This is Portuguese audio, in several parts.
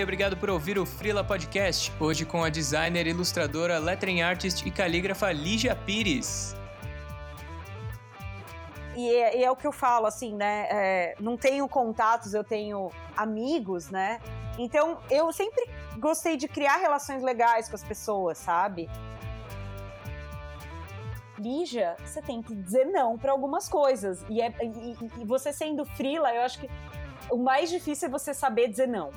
e obrigado por ouvir o Frila Podcast, hoje com a designer, ilustradora, lettering artist e calígrafa Lígia Pires. E é, e é, o que eu falo, assim, né? É, não tenho contatos, eu tenho amigos, né? Então, eu sempre gostei de criar relações legais com as pessoas, sabe? Lígia, você tem que dizer não para algumas coisas. E, é, e, e você sendo frila, eu acho que o mais difícil é você saber dizer não.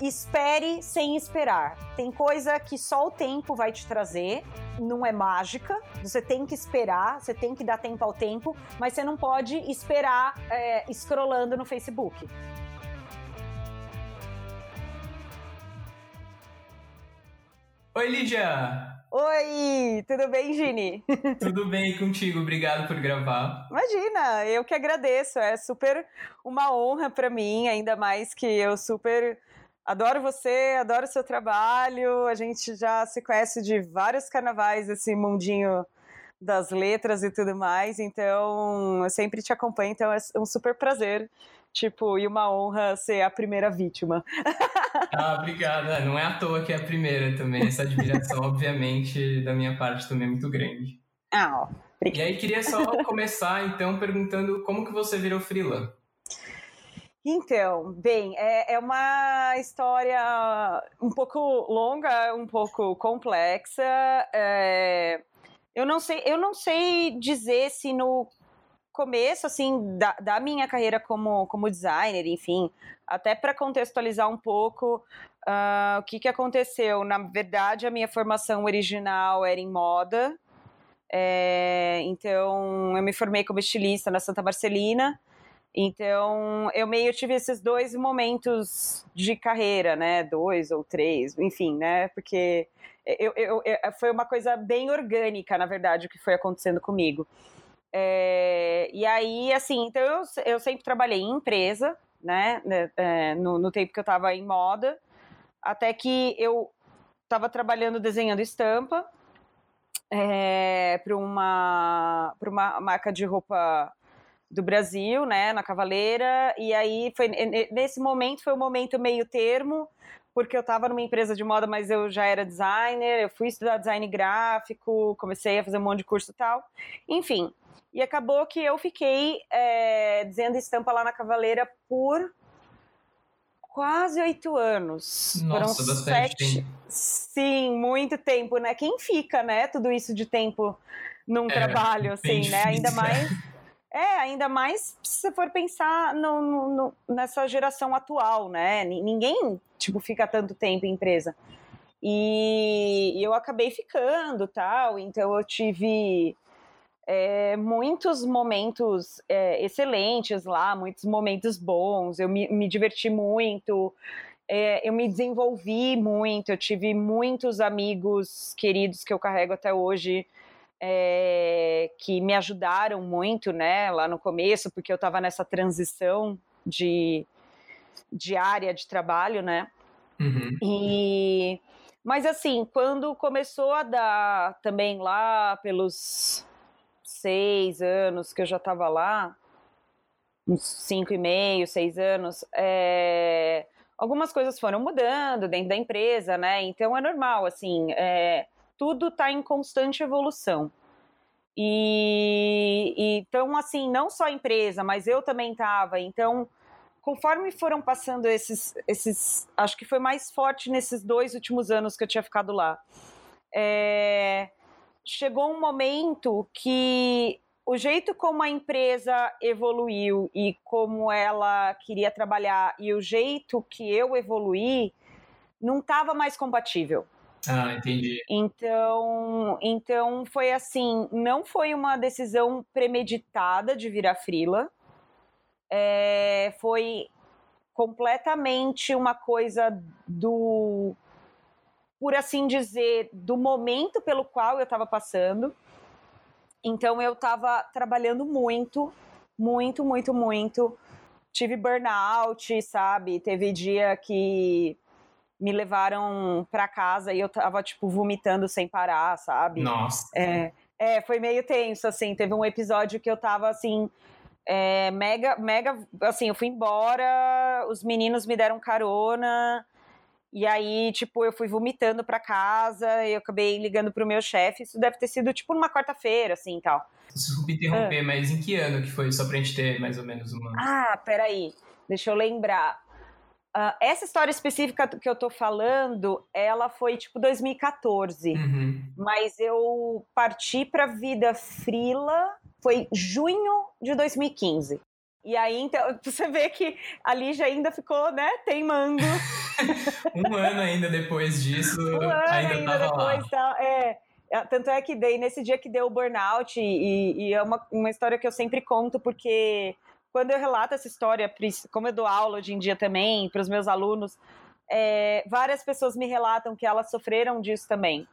Espere sem esperar. Tem coisa que só o tempo vai te trazer, não é mágica. Você tem que esperar, você tem que dar tempo ao tempo, mas você não pode esperar é, scrollando no Facebook. Oi, Lídia! Oi, tudo bem, Gini? Tudo bem contigo, obrigado por gravar. Imagina, eu que agradeço, é super uma honra para mim, ainda mais que eu super adoro você, adoro seu trabalho, a gente já se conhece de vários carnavais, esse mundinho das letras e tudo mais, então eu sempre te acompanho, então é um super prazer tipo, e uma honra ser a primeira vítima. Ah, obrigado. É, não é à toa que é a primeira também. Essa admiração, obviamente, da minha parte também é muito grande. Ah, ó. E aí, queria só começar, então, perguntando como que você virou freela? Então, bem, é, é, uma história um pouco longa, um pouco complexa. É, eu não sei, eu não sei dizer se no começo, assim, da, da minha carreira como, como designer, enfim, até para contextualizar um pouco uh, o que, que aconteceu. Na verdade, a minha formação original era em moda, é, então eu me formei como estilista na Santa Marcelina. Então, eu meio tive esses dois momentos de carreira, né? Dois ou três, enfim, né? Porque eu, eu, eu, foi uma coisa bem orgânica, na verdade, o que foi acontecendo comigo. É, e aí, assim, então eu, eu sempre trabalhei em empresa, né, né é, no, no, tempo que eu estava em moda, até que eu estava trabalhando desenhando estampa é, para uma, uma marca de roupa do Brasil, né, na Cavaleira, e aí foi nesse momento foi um momento meio termo, porque eu estava numa empresa de moda, mas eu já era designer, eu fui estudar design gráfico, comecei a fazer um monte de curso e tal, enfim, e acabou que eu fiquei é, dizendo estampa lá na Cavaleira por quase oito anos. Nossa, Foram bastante sete... tempo. Sim, muito tempo, né? Quem fica, né? Tudo isso de tempo num é, trabalho, assim, né? Ainda mais. É, ainda mais se for pensar no, no, no, nessa geração atual, né? Ninguém, tipo, fica tanto tempo em empresa. E, e eu acabei ficando, tal, então eu tive é, muitos momentos é, excelentes lá, muitos momentos bons. Eu me, me diverti muito, é, eu me desenvolvi muito. Eu tive muitos amigos queridos que eu carrego até hoje. É, que me ajudaram muito, né, lá no começo, porque eu estava nessa transição de, de área de trabalho, né, uhum. e mas assim, quando começou a dar também lá pelos seis anos que eu já estava lá, uns cinco e meio, seis anos, é, algumas coisas foram mudando dentro da empresa, né? Então é normal, assim, é, tudo está em constante evolução. E, então, assim, não só a empresa, mas eu também estava. Então, conforme foram passando esses, esses, acho que foi mais forte nesses dois últimos anos que eu tinha ficado lá. É, chegou um momento que o jeito como a empresa evoluiu e como ela queria trabalhar e o jeito que eu evoluí não estava mais compatível. Ah, entendi. Então, então foi assim, não foi uma decisão premeditada de virar frila. É, foi completamente uma coisa do por assim dizer, do momento pelo qual eu estava passando. Então eu estava trabalhando muito, muito, muito, muito. Tive burnout, sabe? Teve dia que me levaram para casa e eu tava tipo vomitando sem parar, sabe? Nossa. É, é, foi meio tenso assim. Teve um episódio que eu tava assim, É, mega, mega, assim, eu fui embora, os meninos me deram carona, e aí, tipo, eu fui vomitando pra casa, e eu acabei ligando pro meu chefe, isso deve ter sido, tipo, numa quarta-feira, assim, tal. Desculpa interromper, ah. mas em que ano que foi, só pra gente ter mais ou menos uma... Ah, peraí, deixa eu lembrar. Uh, essa história específica que eu tô falando, ela foi tipo 2014. Uhum. Mas eu parti pra vida frila, foi junho de 2015. E aí, então, você vê que a Lígia ainda ficou, né, teimando. um ano ainda depois disso, um ano ainda, ainda depois, lá. Tá, é, é, tanto é que dei, nesse dia que deu o burnout, e, e é uma, uma história que eu sempre conto, porque quando eu relato essa história, como eu dou aula hoje em dia também para os meus alunos, é, várias pessoas me relatam que elas sofreram disso também.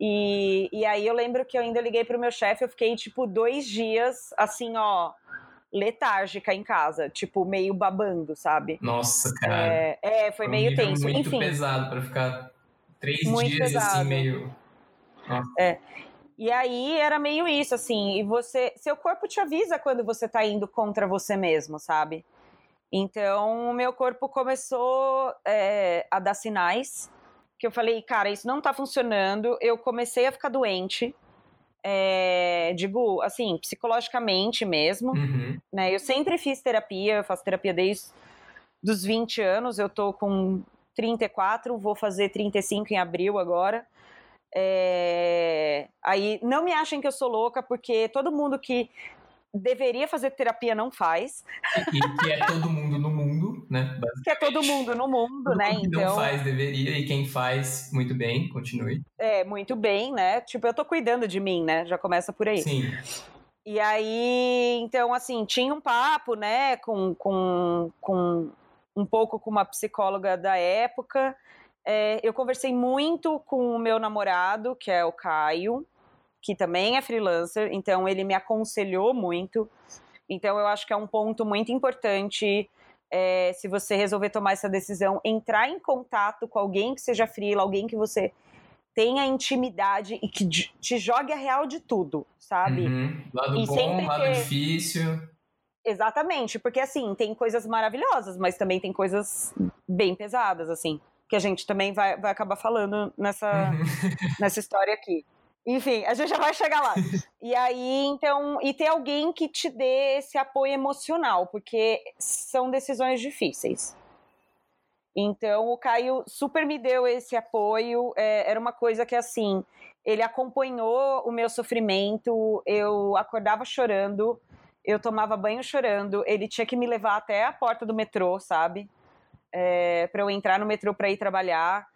E, e aí eu lembro que eu ainda liguei para o meu chefe, eu fiquei tipo dois dias assim, ó, letárgica em casa, tipo meio babando, sabe? Nossa, cara. É, é foi, meio tenso. Muito Enfim, pesado para ficar três dias assim, pesado. assim meio. É. E aí era meio isso, assim, e você. Seu corpo te avisa quando você tá indo contra você mesmo, sabe? Então, o meu corpo começou é, a dar sinais que eu falei, cara, isso não tá funcionando. Eu comecei a ficar doente. É, digo, assim, psicologicamente mesmo, uhum. né? Eu sempre fiz terapia, eu faço terapia desde dos 20 anos, eu tô com 34, vou fazer 35 em abril agora. É... Aí não me achem que eu sou louca, porque todo mundo que deveria fazer terapia não faz. E que é todo mundo no mundo, né? Que é todo mundo no mundo, todo né? Mundo então. não faz deveria e quem faz muito bem, continue. É muito bem, né? Tipo eu tô cuidando de mim, né? Já começa por aí. Sim. E aí, então assim tinha um papo, né? Com com, com um pouco com uma psicóloga da época. É, eu conversei muito com o meu namorado, que é o Caio, que também é freelancer, então ele me aconselhou muito. Então eu acho que é um ponto muito importante é, se você resolver tomar essa decisão, entrar em contato com alguém que seja freela, alguém que você tenha intimidade e que te jogue a real de tudo, sabe? Uhum. Lado e bom, lado ter... difícil. Exatamente, porque assim, tem coisas maravilhosas, mas também tem coisas bem pesadas, assim que a gente também vai, vai acabar falando nessa, uhum. nessa história aqui. Enfim, a gente já vai chegar lá. E aí, então, e ter alguém que te dê esse apoio emocional, porque são decisões difíceis. Então, o Caio super me deu esse apoio. É, era uma coisa que, assim, ele acompanhou o meu sofrimento. Eu acordava chorando, eu tomava banho chorando. Ele tinha que me levar até a porta do metrô, sabe? É, para eu entrar no metrô para ir trabalhar.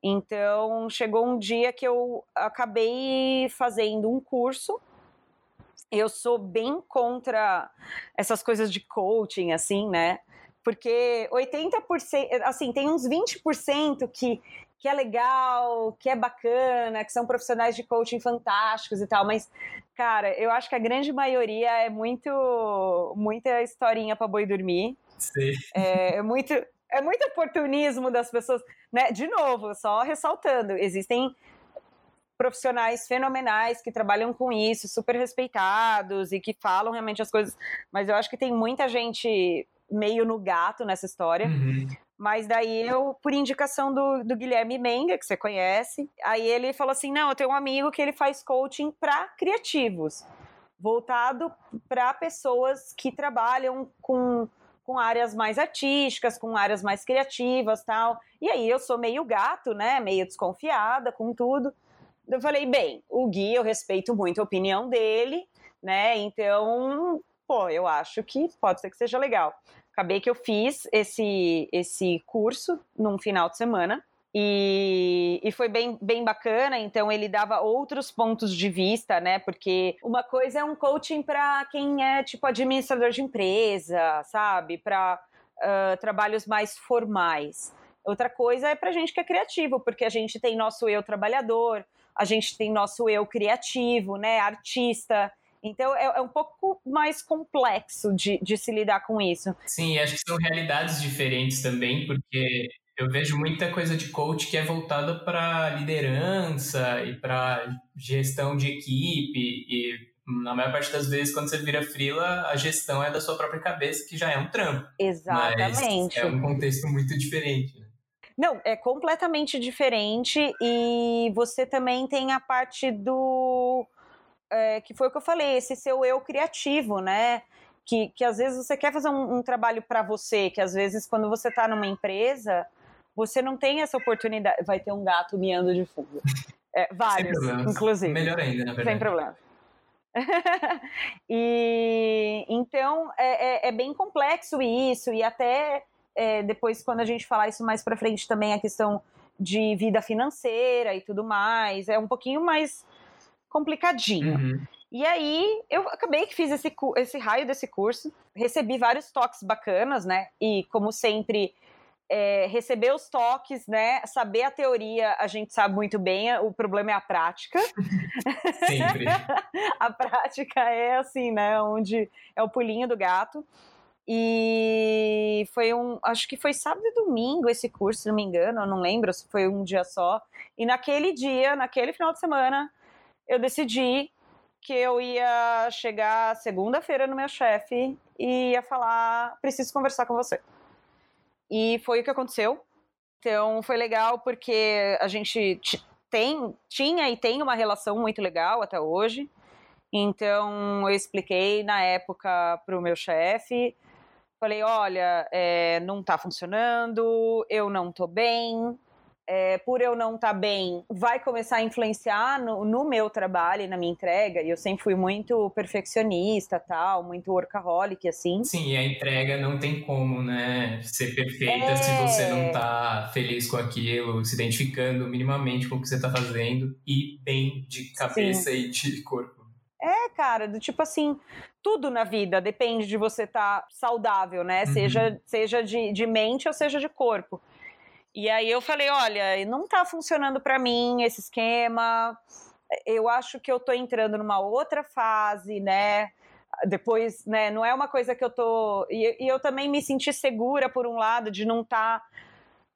Então chegou um dia que eu acabei fazendo um curso. Eu sou bem contra essas coisas de coaching, assim, né? Porque 80%, assim, tem uns 20% que, que é legal, que é bacana, que são profissionais de coaching fantásticos e tal, mas, cara, eu acho que a grande maioria é muito, muita historinha para boi dormir. Sim. É, é muito, é muito oportunismo das pessoas, né? De novo, só ressaltando, existem profissionais fenomenais que trabalham com isso, super respeitados e que falam realmente as coisas, mas eu acho que tem muita gente meio no gato nessa história. Uhum. Mas daí eu, por indicação do, do Guilherme Menga, que você conhece, aí ele falou assim: não, eu tenho um amigo que ele faz coaching para criativos, voltado para pessoas que trabalham com com áreas mais artísticas, com áreas mais criativas tal. E aí eu sou meio gato, né? Meio desconfiada com tudo. Eu falei, bem, o Gui, eu respeito muito a opinião dele, né? Então, pô, eu acho que pode ser que seja legal. Acabei que eu fiz esse, esse curso num final de semana. E, e, foi bem, bem bacana, então ele dava outros pontos de vista, né? Porque uma coisa é um coaching para quem é tipo administrador de empresa, sabe? Para uh, trabalhos mais formais. Outra coisa é para gente que é criativo, porque a gente tem nosso eu trabalhador, a gente tem nosso eu criativo, né? Artista. Então é, é, um pouco mais complexo de, de se lidar com isso. Sim, acho que são realidades diferentes também, porque eu vejo muita coisa de coach que é voltada para liderança e para gestão de equipe, e, na maior parte das vezes, quando você vira frila, a gestão é da sua própria cabeça, que já é um trampo. Exatamente. Mas é um contexto muito diferente. Né? Não, é completamente diferente e você também tem a parte do. É, que foi o que eu falei, esse seu eu criativo, né? Que, que às vezes você quer fazer um, um trabalho para você, que às vezes quando você está numa empresa, você não tem essa oportunidade. Vai ter um gato miando de fundo. É, vários, inclusive. Melhor ainda, na verdade. Sem problema. e então é, é, é, bem complexo isso, e até é, depois, quando a gente falar isso mais para frente, também a questão de vida financeira e tudo mais, é um pouquinho mais complicadinho. Uhum. E aí, eu acabei que fiz esse, esse raio desse curso, recebi vários toques bacanas, né? E como sempre, é, receber os toques, né? Saber a teoria, a gente sabe muito bem, o problema é a prática. Sempre. a prática é assim, né? Onde é o pulinho do gato. E foi um, acho que foi sábado e domingo esse curso, se não me engano, eu não lembro se foi um dia só. E naquele dia, naquele final de semana, eu decidi que eu ia chegar segunda-feira no meu chefe e ia falar: preciso conversar com você. E foi o que aconteceu. Então foi legal porque a gente tem, tinha e tem uma relação muito legal até hoje. Então eu expliquei na época para o meu chefe, falei, olha, é, não está funcionando, eu não estou bem, é, por eu não estar tá bem, vai começar a influenciar no, no, meu trabalho e na minha entrega. E eu sempre fui muito perfeccionista, tal, muito workaholic, assim. Sim, e a entrega não tem como, né, ser perfeita é... se você não tá feliz com aquilo, se identificando minimamente com o que você tá fazendo e bem de cabeça Sim. e de corpo. É, cara, do tipo assim, tudo na vida depende de você estar tá saudável, né? Uhum. Seja, seja de, de mente ou seja de corpo. E aí eu falei, olha, não tá funcionando para mim esse esquema. Eu acho que eu tô entrando numa outra fase, né? Depois, né, não é uma coisa que eu tô. E, e eu também me senti segura, por um lado, de não estar tá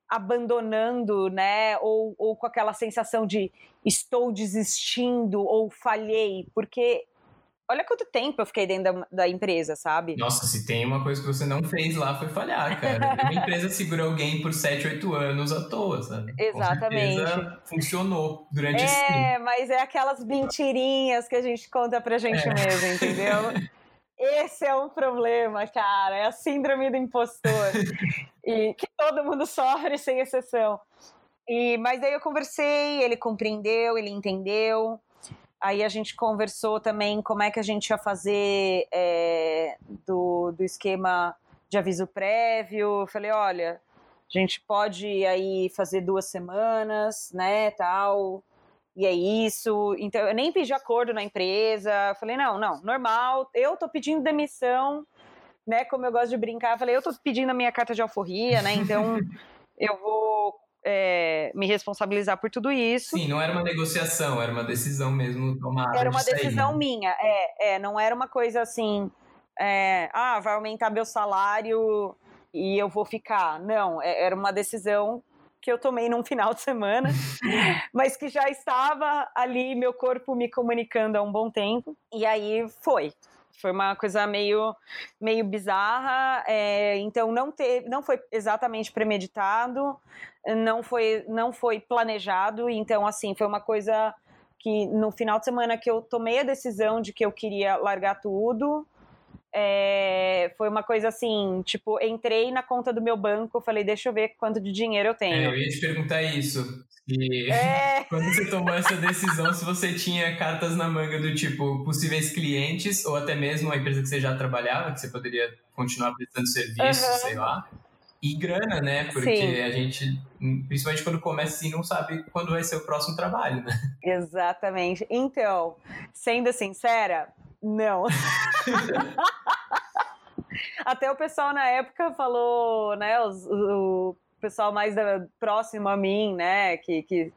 abandonando, né? Ou, ou com aquela sensação de estou desistindo ou falhei, porque Olha quanto tempo eu fiquei dentro da, da, empresa, sabe? Nossa, se tem uma coisa que você não fez lá foi falhar, cara. Uma empresa segura alguém por 7, 8 anos à toa, sabe? Exatamente. funcionou durante é, esse tempo. É, mas é aquelas mentirinhas que a gente conta pra gente é. mesmo, entendeu? Esse é o problema, cara. É a síndrome do impostor. e que todo mundo sofre, sem exceção. E, mas aí eu conversei, ele compreendeu, ele entendeu. Aí a gente conversou também como é que a gente ia fazer é, do, do esquema de aviso prévio. Falei, olha, a gente pode aí fazer duas semanas, né, tal. E é isso. Então, eu nem pedi acordo na empresa. Falei, não, não, normal. Eu tô pedindo demissão, né? Como eu gosto de brincar, falei, eu tô pedindo a minha carta de alforria, né? Então, eu vou é, me responsabilizar por tudo isso. Sim, não era uma negociação, era uma decisão mesmo tomada. Era uma de decisão sair, né? minha, é, é, não era uma coisa assim, é, ah, vai aumentar meu salário e eu vou ficar. Não, é, era uma decisão que eu tomei num final de semana, mas que já estava ali, meu corpo me comunicando há um bom tempo, e aí foi. Foi uma coisa meio, meio bizarra, é, então não, teve, não foi exatamente premeditado, não foi, não foi planejado, então assim, foi uma coisa que no final de semana que eu tomei a decisão de que eu queria largar tudo, é, foi uma coisa assim, tipo, entrei na conta do meu banco, falei, deixa eu ver quanto de dinheiro eu tenho. É, eu ia te perguntar isso. E é. quando você tomou essa decisão, se você tinha cartas na manga do tipo possíveis clientes ou até mesmo a empresa que você já trabalhava, que você poderia continuar prestando serviço, uhum. sei lá. E grana, né? Porque Sim. a gente, principalmente quando começa assim, não sabe quando vai ser o próximo trabalho, né? Exatamente. Então, sendo sincera, não. Até o pessoal na época falou, né? Os, o pessoal mais da, próximo a mim, né? Que, que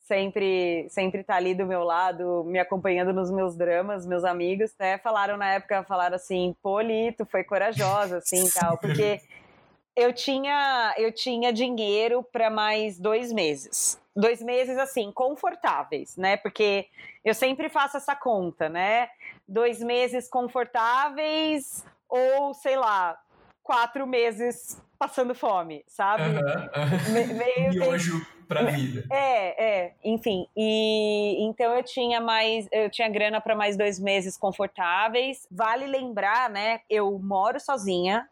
sempre sempre tá ali do meu lado, me acompanhando nos meus dramas, meus amigos, né? Falaram na época, falaram assim, Poli, tu foi corajosa, assim, tal, porque eu tinha, eu tinha dinheiro para mais dois meses. Dois meses, assim, confortáveis, né? Porque eu sempre faço essa conta, né? Dois meses confortáveis ou, sei lá, quatro meses passando fome, sabe? Uhum, uhum. Meio Miojo pra vida. É, é, enfim. E então eu tinha mais, eu tinha grana para mais dois meses confortáveis. Vale lembrar, né? Eu moro sozinha,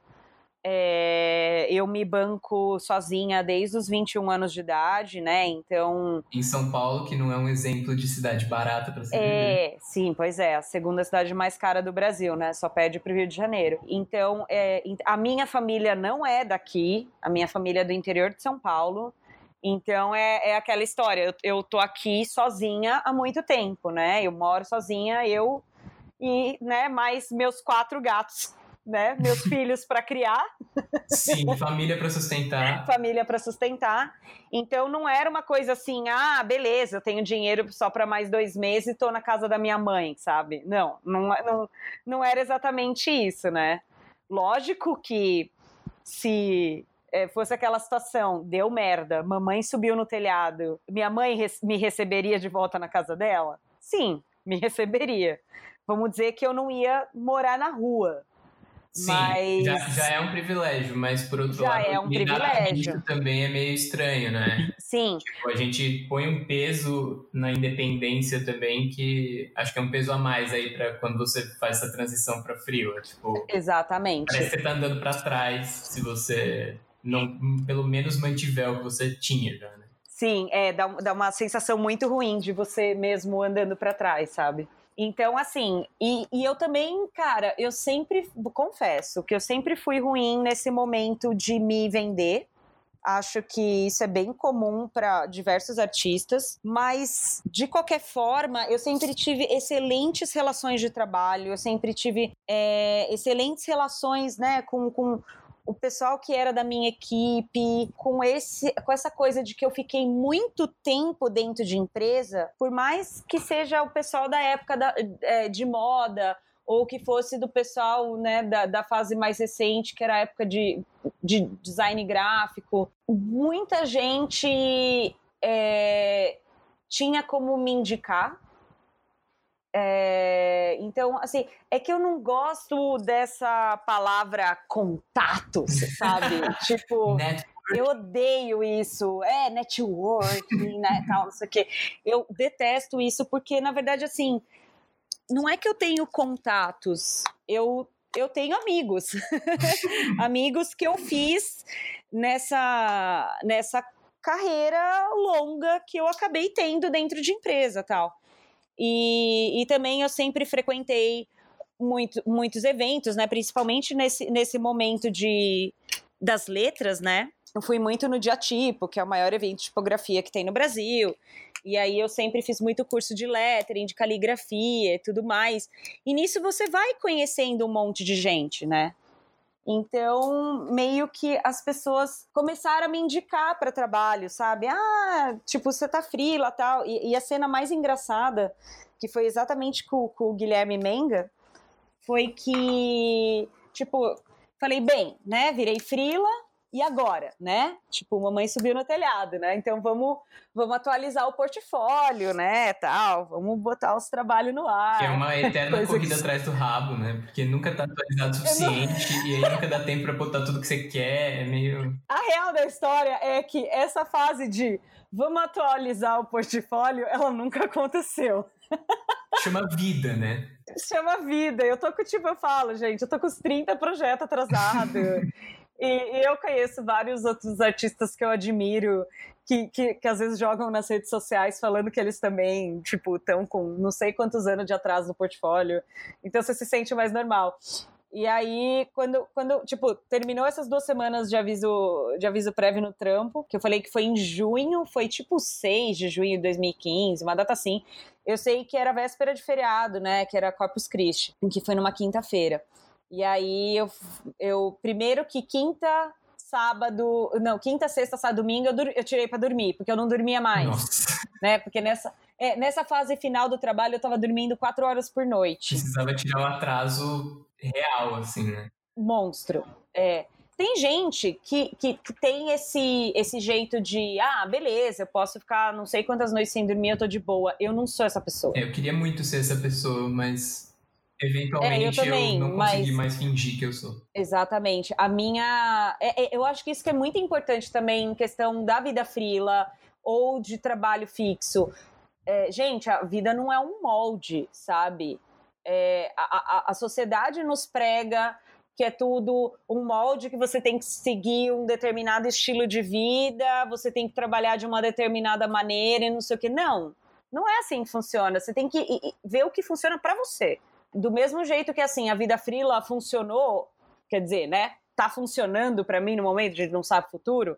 é, eu me banco sozinha desde os 21 anos de idade, né? Então. Em São Paulo, que não é um exemplo de cidade barata para se é, viver. Sim, pois é. A segunda cidade mais cara do Brasil, né? Só pede para o Rio de Janeiro. Então, é, a minha família não é daqui, a minha família é do interior de São Paulo. Então é, é aquela história. Eu, eu tô aqui sozinha há muito tempo, né? Eu moro sozinha, eu e né, mais meus quatro gatos né? Meus filhos para criar. Sim, família para sustentar. família para sustentar. Então não era uma coisa assim, ah, beleza, eu tenho dinheiro só para mais dois meses e estou na casa da minha mãe, sabe? Não, não, não, não era exatamente isso, né? Lógico que se é, fosse aquela situação, deu merda, mamãe subiu no telhado, minha mãe me receberia de volta na casa dela? Sim, me receberia. Vamos dizer que eu não ia morar na rua, Sim, mas... já, já é um privilégio, mas por outro já lado, é um privilégio. também é meio estranho, né? Sim. Tipo, a gente põe um peso na independência também que acho que é um peso a mais aí para quando você faz essa transição para frio, tipo. Exatamente. Parece que você tá andando para trás se você não pelo menos mantiver o que você tinha já, né? Sim, é dá, dá uma sensação muito ruim de você mesmo andando para trás, sabe? Então, assim, e, e, eu também, cara, eu sempre, confesso, que eu sempre fui ruim nesse momento de me vender. Acho que isso é bem comum para diversos artistas, mas de qualquer forma, eu sempre tive excelentes relações de trabalho, eu sempre tive é, excelentes relações né, com, com o pessoal que era da minha equipe, com esse, com essa coisa de que eu fiquei muito tempo dentro de empresa, por mais que seja o pessoal da época da, é, de moda ou que fosse do pessoal né, da, da fase mais recente, que era a época de, de design gráfico, muita gente é, tinha como me indicar é, então, assim, é que eu não gosto dessa palavra contato, sabe? tipo, eu odeio isso. É, networking, né, tal, não sei o quê. Eu detesto isso porque, na verdade, assim, não é que eu tenho contatos, eu, eu tenho amigos. amigos que eu fiz nessa, nessa carreira longa que eu acabei tendo dentro de empresa, tal. E, e também eu sempre frequentei muito, muitos eventos, né? Principalmente nesse, nesse momento de, das letras, né? Eu fui muito no Diatipo, que é o maior evento de tipografia que tem no Brasil. E aí eu sempre fiz muito curso de lettering, de caligrafia e tudo mais. E nisso você vai conhecendo um monte de gente, né? Então, meio que as pessoas começaram a me indicar para trabalho, sabe? Ah, tipo, você tá frila tal. E, e a cena mais engraçada, que foi exatamente com, com o Guilherme Menga, foi que, tipo, falei, bem, né? Virei frila, e agora, né? Tipo, mamãe subiu no telhado, né? Então vamos, vamos atualizar o portfólio, né? Tal, vamos botar os trabalhos no ar. Que é uma eterna corrida que... atrás do rabo, né? Porque nunca tá atualizado o suficiente não... e aí nunca dá tempo para botar tudo que você quer, é meio. A real da história é que essa fase de vamos atualizar o portfólio, ela nunca aconteceu. Chama vida, né? Chama vida. Eu tô com, tipo, eu falo, gente, eu tô com os 30 projetos atrasados. E, e, eu conheço vários outros artistas que eu admiro, que, que, que, às vezes jogam nas redes sociais falando que eles também, tipo, estão com não sei quantos anos de atraso no portfólio. Então você se sente mais normal. E aí, quando, quando, tipo, terminou essas duas semanas de aviso, de aviso prévio no trampo, que eu falei que foi em junho, foi tipo 6 de junho de 2015, uma data assim. Eu sei que era véspera de feriado, né? Que era Corpus Christi, que foi numa quinta-feira. E aí eu, eu primeiro que quinta, sábado, não, quinta, sexta, sábado, domingo eu, eu tirei para dormir, porque eu não dormia mais. Nossa. Né? Porque nessa, é, nessa fase final do trabalho eu tava dormindo quatro horas por noite. Precisava tirar um atraso real, assim, né? Monstro. É. tem gente que, que, que, tem esse, esse jeito de, ah, beleza, eu posso ficar não sei quantas noites sem dormir, eu tô de boa. Eu não sou essa pessoa. É, eu queria muito ser essa pessoa, mas eventualmente é, eu, também, eu, não consegui mas... mais fingir que eu sou. Exatamente. A minha. É, é, eu acho que isso que é muito importante também em questão da vida frila ou de trabalho fixo. É, gente, a vida não é um molde, sabe? É, a, a, a sociedade nos prega que é tudo um molde que você tem que seguir um determinado estilo de vida, você tem que trabalhar de uma determinada maneira e não sei o que. Não, não é assim que funciona. Você tem que ver o que funciona para você. Do mesmo jeito que assim a vida frila funcionou, quer dizer, né? Tá funcionando para mim no momento, a gente não sabe o futuro.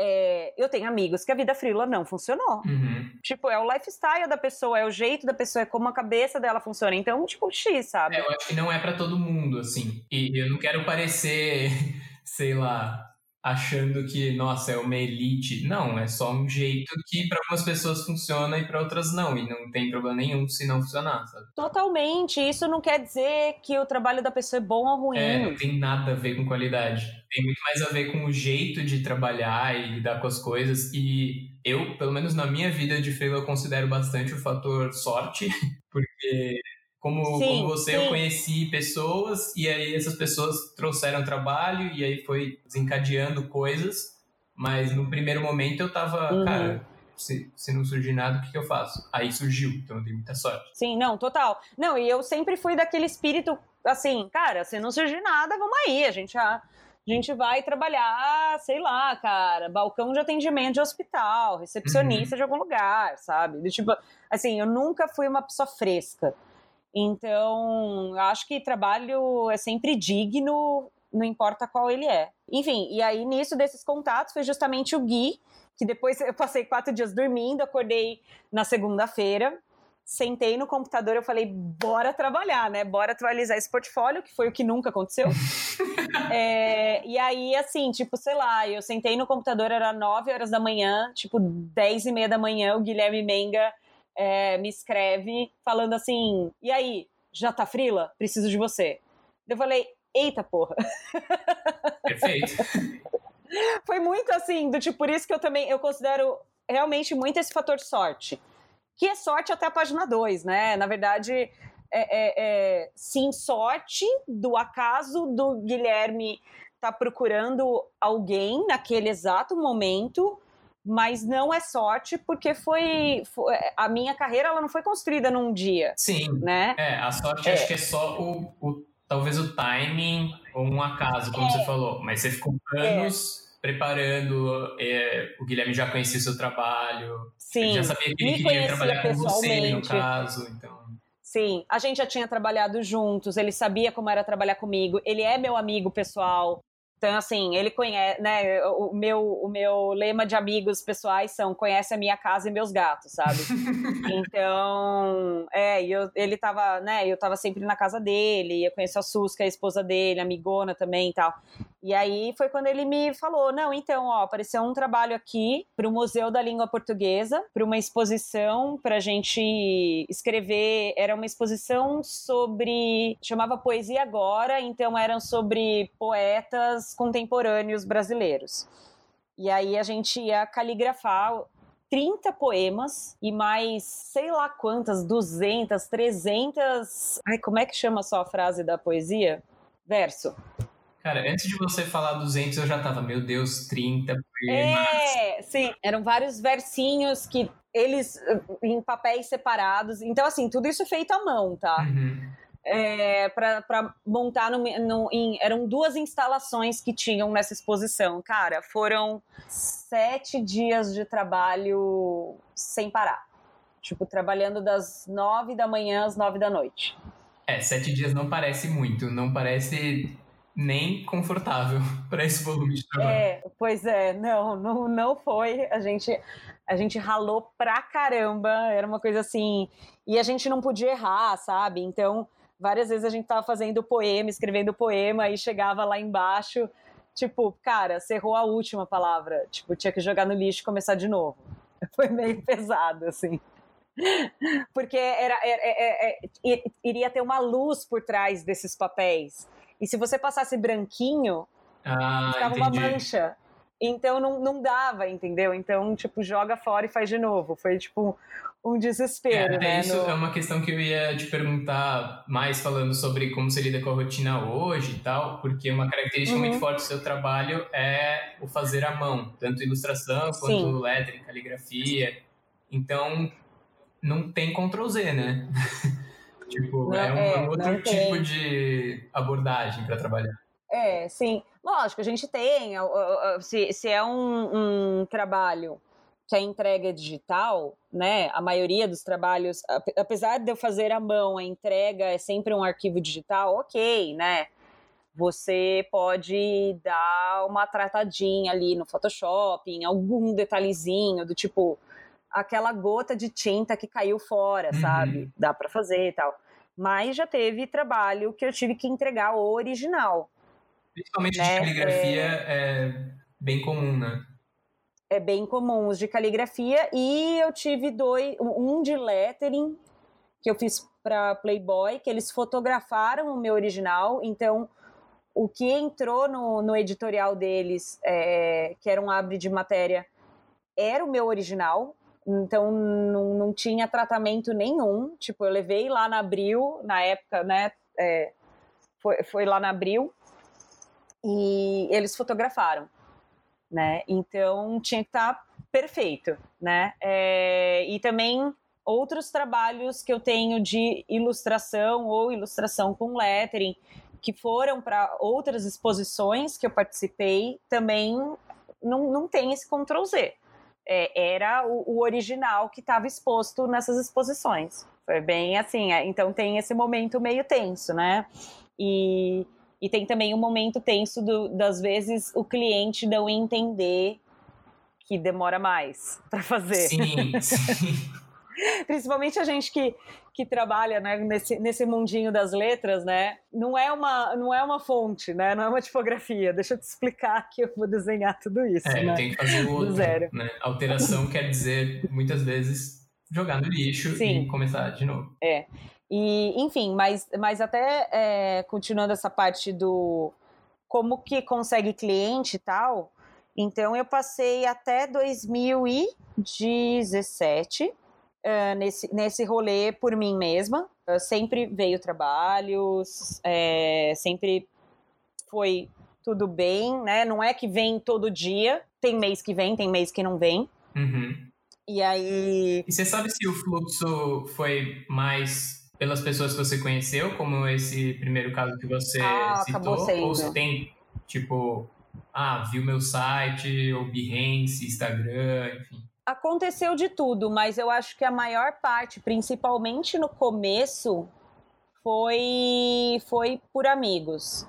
É, eu tenho amigos que a vida frila não funcionou. Uhum. Tipo, é o lifestyle da pessoa, é o jeito da pessoa, é como a cabeça dela funciona. Então, tipo, X, sabe? É, eu acho que não é para todo mundo, assim. E eu não quero parecer, sei lá, achando que, nossa, é uma elite. Não, é só um jeito que para algumas pessoas funciona e para outras não. E não tem problema nenhum se não funcionar, sabe? Totalmente. Isso não quer dizer que o trabalho da pessoa é bom ou ruim. É, não tem nada a ver com qualidade. Tem muito mais a ver com o jeito de trabalhar e lidar com as coisas. E eu, pelo menos na minha vida de freela, eu considero bastante o fator sorte, porque como, sim, como você, sim. eu conheci pessoas e aí essas pessoas trouxeram trabalho e aí foi desencadeando coisas. Mas no primeiro momento eu tava, uhum. cara, se, se não surgir nada, o que, que eu faço? Aí surgiu, então eu dei muita sorte. Sim, não, total. Não, e eu sempre fui daquele espírito assim, cara, se não surgir nada, vamos aí, a gente já. A gente vai trabalhar, sei lá, cara, balcão de atendimento de hospital, recepcionista uhum. de algum lugar, sabe? Tipo, assim, eu nunca fui uma pessoa fresca. Então, acho que trabalho é sempre digno, não importa qual ele é. Enfim, e aí nisso desses contatos foi justamente o Gui, que depois eu passei quatro dias dormindo, acordei na segunda-feira, sentei no computador, eu falei, bora trabalhar, né? Bora atualizar esse portfólio, que foi o que nunca aconteceu. é, e aí, assim, tipo, sei lá, eu sentei no computador, era nove horas da manhã, tipo, dez e meia da manhã, o Guilherme Menga é, me escreve falando assim: e aí, já tá frila? Preciso de você. Eu falei: eita porra. Perfeito. Foi muito assim, do tipo, por isso que eu também eu considero realmente muito esse fator sorte. Que é sorte até a página 2, né? Na verdade, é, é, é, sim, sorte do acaso do Guilherme tá procurando alguém naquele exato momento mas não é sorte porque foi, foi, a minha carreira ela não foi construída num dia. Sim. Né? É, a sorte é. acho que é só o, o, talvez o timing ou um acaso, como é. você falou, mas você ficou anos é. preparando, é, o Guilherme já conhecia o seu trabalho, Sim. já sabia que ele queria trabalhar com você no caso, então Sim, a gente já tinha trabalhado juntos, ele sabia como era trabalhar comigo, ele é meu amigo pessoal, então, assim, ele conhece, né? O meu, o meu lema de amigos pessoais são conhece a minha casa e meus gatos, sabe? então, é, eu, ele tava, né? Eu tava sempre na casa dele, eu conheço a Sus, que é a esposa dele, a amigona também e tal. E aí foi quando ele me falou: não, então, ó, apareceu um trabalho aqui para o Museu da Língua Portuguesa, para uma exposição para a gente escrever. Era uma exposição sobre. chamava Poesia Agora, então eram sobre poetas contemporâneos brasileiros. E aí a gente ia caligrafar 30 poemas e mais sei lá quantas, 200, 300. Ai, como é que chama só a frase da poesia? Verso. Cara, antes de você falar 200, eu já tava, meu Deus, 30 poemas. É, sim, eram vários versinhos que eles em papéis separados. Então, assim, tudo isso feito à mão, tá? Uhum. É, para montar no, no, em, eram duas instalações que tinham nessa exposição. Cara, foram sete dias de trabalho sem parar. Tipo, trabalhando das nove da manhã às nove da noite. É, sete dias não parece muito, não parece nem confortável para esse volume de trabalho. É, pois é, não, não, não foi. A gente, a gente ralou pra caramba, era uma coisa assim. E a gente não podia errar, sabe? Então, várias vezes a gente tava fazendo poema, escrevendo poema, e chegava lá embaixo, tipo, cara, você errou a última palavra. Tipo, tinha que jogar no lixo e começar de novo. Foi meio pesado, assim. Porque era, era, era, era, iria ter uma luz por trás desses papéis. E se você passasse branquinho, Ah, ficava entendi. uma mancha. Então não, não dava, entendeu? Então, tipo, joga fora e faz de novo. Foi, tipo, um desespero, é, né? Isso no... é uma questão que eu ia te perguntar mais falando sobre como você lida com a rotina hoje e tal, porque uma característica Uhum. muito forte do seu trabalho é o fazer à mão, tanto ilustração Sim. quanto lettering, caligrafia. Então, não tem Ctrl Z, né? Tipo, Não, é um, é, um outro tipo tem. de abordagem para trabalhar. É, sim. Lógico, a gente tem. Se, se é um, um trabalho que a entrega é digital, né? A maioria dos trabalhos, ape- apesar de eu fazer à mão, a entrega é sempre um arquivo digital, ok, né? Você pode dar uma tratadinha ali no Photoshop, em algum detalhezinho, do tipo aquela gota de tinta que caiu fora, Uhum. sabe? Dá pra fazer e tal. Mas já teve trabalho que eu tive que entregar o original. Principalmente Né, de caligrafia é... bem comum, né? é bem comum os de caligrafia e eu tive dois, um de lettering que eu fiz para Playboy, que eles fotografaram o meu original, então o que entrou no, no editorial deles, é, que era um abre de matéria, era o meu original, então não, não tinha tratamento nenhum, tipo, eu levei lá na Abril, na época, né, é, foi, foi lá na Abril, e eles fotografaram né? Então tinha que estar perfeito, né? É, e também outros trabalhos que eu tenho de ilustração ou ilustração com lettering que foram para outras exposições que eu participei também não, não tem esse Ctrl Z. É, era o, o original que estava exposto nessas exposições. Foi bem assim, é, então tem esse momento meio tenso, né? E, e tem também o momento tenso do, das vezes o cliente não entender que demora mais para fazer. Sim, sim. Principalmente a gente que, que trabalha né, nesse, nesse mundinho das letras, né? Não é, uma, não é uma fonte, né? Não é uma tipografia. Deixa eu te explicar que eu vou desenhar tudo isso. É, né? tem que fazer o outro. zero. Né? Alteração quer dizer, muitas vezes, jogar no lixo Sim. e começar de novo. E, enfim, mas, mas até é, continuando essa parte do como que consegue cliente e tal, então eu passei até 2017 eh, nesse, nesse rolê por mim mesma. Eu sempre veio trabalhos, eh, sempre foi tudo bem, né? Não é que vem todo dia, tem mês que vem, tem mês que não vem. Uhum. E aí E você sabe se o fluxo foi mais pelas pessoas que você conheceu, como esse primeiro caso que você Ah, citou, sendo. ou se tem, tipo, ah, viu meu site, ou Behance, Instagram, enfim. Aconteceu de tudo, mas eu acho que a maior parte, principalmente no começo, foi foi por amigos.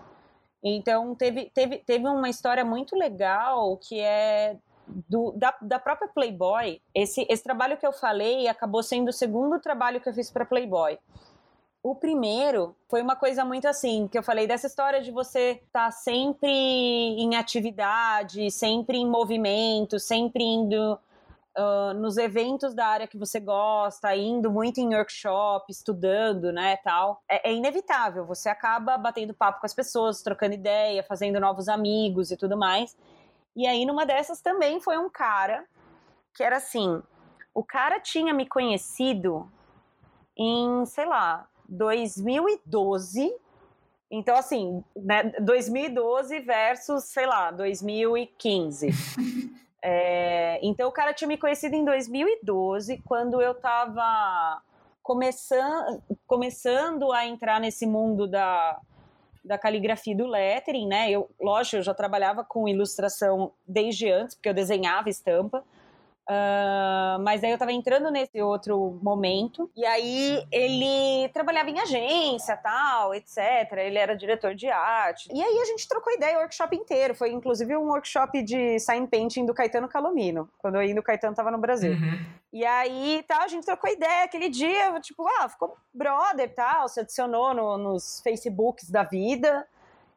Então teve, teve, teve uma história muito legal que é do, da, da própria Playboy. Esse, esse trabalho que eu falei acabou sendo o segundo trabalho que eu fiz para Playboy. O primeiro foi uma coisa muito assim, que eu falei dessa história de você estar tá sempre em atividade, sempre em movimento, sempre indo nos eventos da área que você gosta, indo muito em workshop, estudando, né, tal. É, é inevitável, você acaba batendo papo com as pessoas, trocando ideia, fazendo novos amigos e tudo mais. E aí, numa dessas também foi um cara que era assim: o cara tinha me conhecido em, sei lá, 2012. Então, assim, né, 2012 versus, sei lá, 2015. é, então, o cara tinha me conhecido em 2012, quando eu tava começando, começando a entrar nesse mundo da, da caligrafia e do lettering, né? Eu, lógico, eu já trabalhava com ilustração desde antes, porque eu desenhava estampa. Uh, mas daí eu tava entrando nesse outro momento. E aí ele trabalhava em agência, tal, etc. Ele era diretor de arte. E aí a gente trocou ideia o workshop inteiro. Foi inclusive um workshop de sign painting do Caetano Calomino, quando ainda o Caetano tava no Brasil. Uhum. E aí, tal, a gente trocou ideia aquele dia, tipo, ah, ficou brother, tal, se adicionou no, nos Facebooks da vida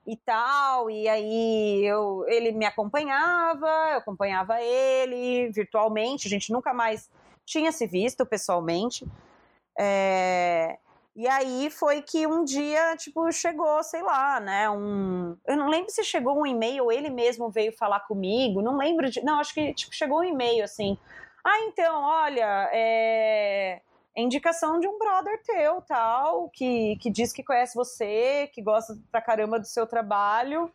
e tal, e aí eu, ele me acompanhava, eu acompanhava ele virtualmente, a gente nunca mais tinha se visto pessoalmente. É, E aí foi que um dia, tipo, chegou, sei lá, né, um... Eu não lembro se chegou um e-mail, ele mesmo veio falar comigo, não lembro de... Não, acho que, tipo, chegou um e-mail, assim. Ah, então, olha, é... é indicação de um brother teu, tal, que, que diz que conhece você, que gosta pra caramba do seu trabalho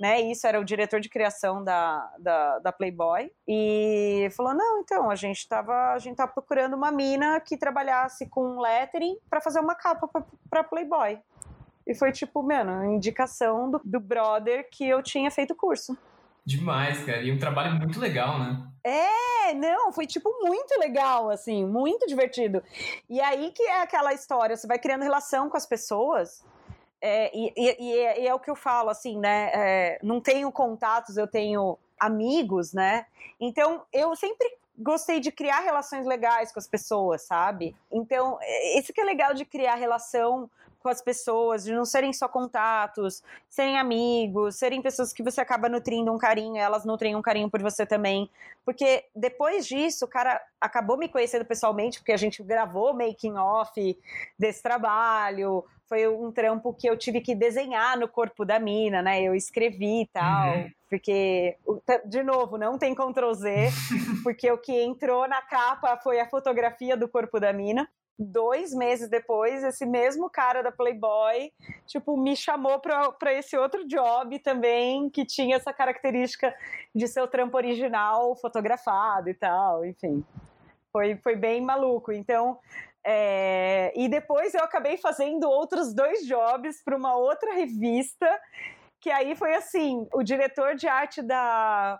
né? Isso era o diretor de criação da, da, da Playboy. E falou: não, então, a gente tava, a gente tava procurando uma mina que trabalhasse com lettering para fazer uma capa para Playboy. E foi tipo, mano, indicação do, do brother que eu tinha feito curso. Demais, cara. E um trabalho muito legal, né? É, não, foi tipo muito legal, assim, muito divertido. E aí que é aquela história, você vai criando relação com as pessoas é, e, e, é, e, é, o que eu falo, assim, né? É, não tenho contatos, eu tenho amigos, né? Então, eu sempre gostei de criar relações legais com as pessoas, sabe? Então, isso que é legal de criar relação com as pessoas, de não serem só contatos, serem amigos, serem pessoas que você acaba nutrindo um carinho, elas nutrem um carinho por você também. Porque depois disso, o cara acabou me conhecendo pessoalmente, porque a gente gravou making off desse trabalho, foi um trampo que eu tive que desenhar no corpo da mina, né? Eu escrevi e tal, uhum. porque, de novo, não tem Ctrl Z, porque o que entrou na capa foi a fotografia do corpo da mina. Dois meses depois, esse mesmo cara da Playboy, tipo, me chamou para esse outro job também, que tinha essa característica de ser o trampo original fotografado e tal, enfim. Foi, foi bem maluco. Então, é, e depois eu acabei fazendo outros dois jobs para uma outra revista, que aí foi assim: o diretor de arte da.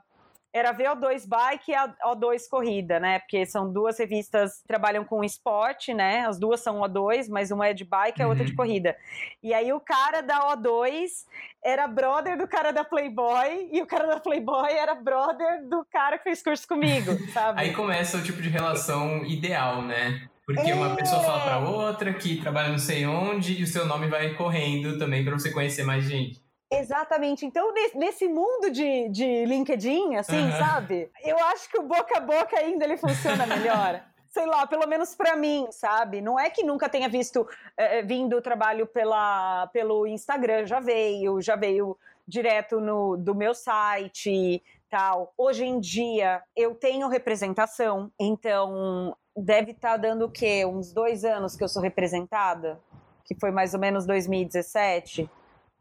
Era VO2 Bike e a O2 Corrida, né? Porque são duas revistas que trabalham com esporte, né? As duas são O2, mas uma é de bike e a outra de uhum. corrida. E aí o cara da O2 era brother do cara da Playboy e o cara da Playboy era brother do cara que fez curso comigo, sabe? Aí começa o tipo de relação ideal, né? Porque é. uma pessoa fala para outra que trabalha não sei onde e o seu nome vai correndo também para você conhecer mais gente. Exatamente. Então, nesse mundo de, de LinkedIn, assim, uhum. sabe? Eu acho que o boca a boca ainda ele funciona melhor. sei lá, pelo menos para mim, sabe? Não é que nunca tenha visto é, vindo o trabalho pela, pelo Instagram, já veio, já veio direto no, do meu site, tal. Hoje em dia eu tenho representação, então deve estar tá dando o quê? Uns dois anos que eu sou representada, que foi mais ou menos 2017.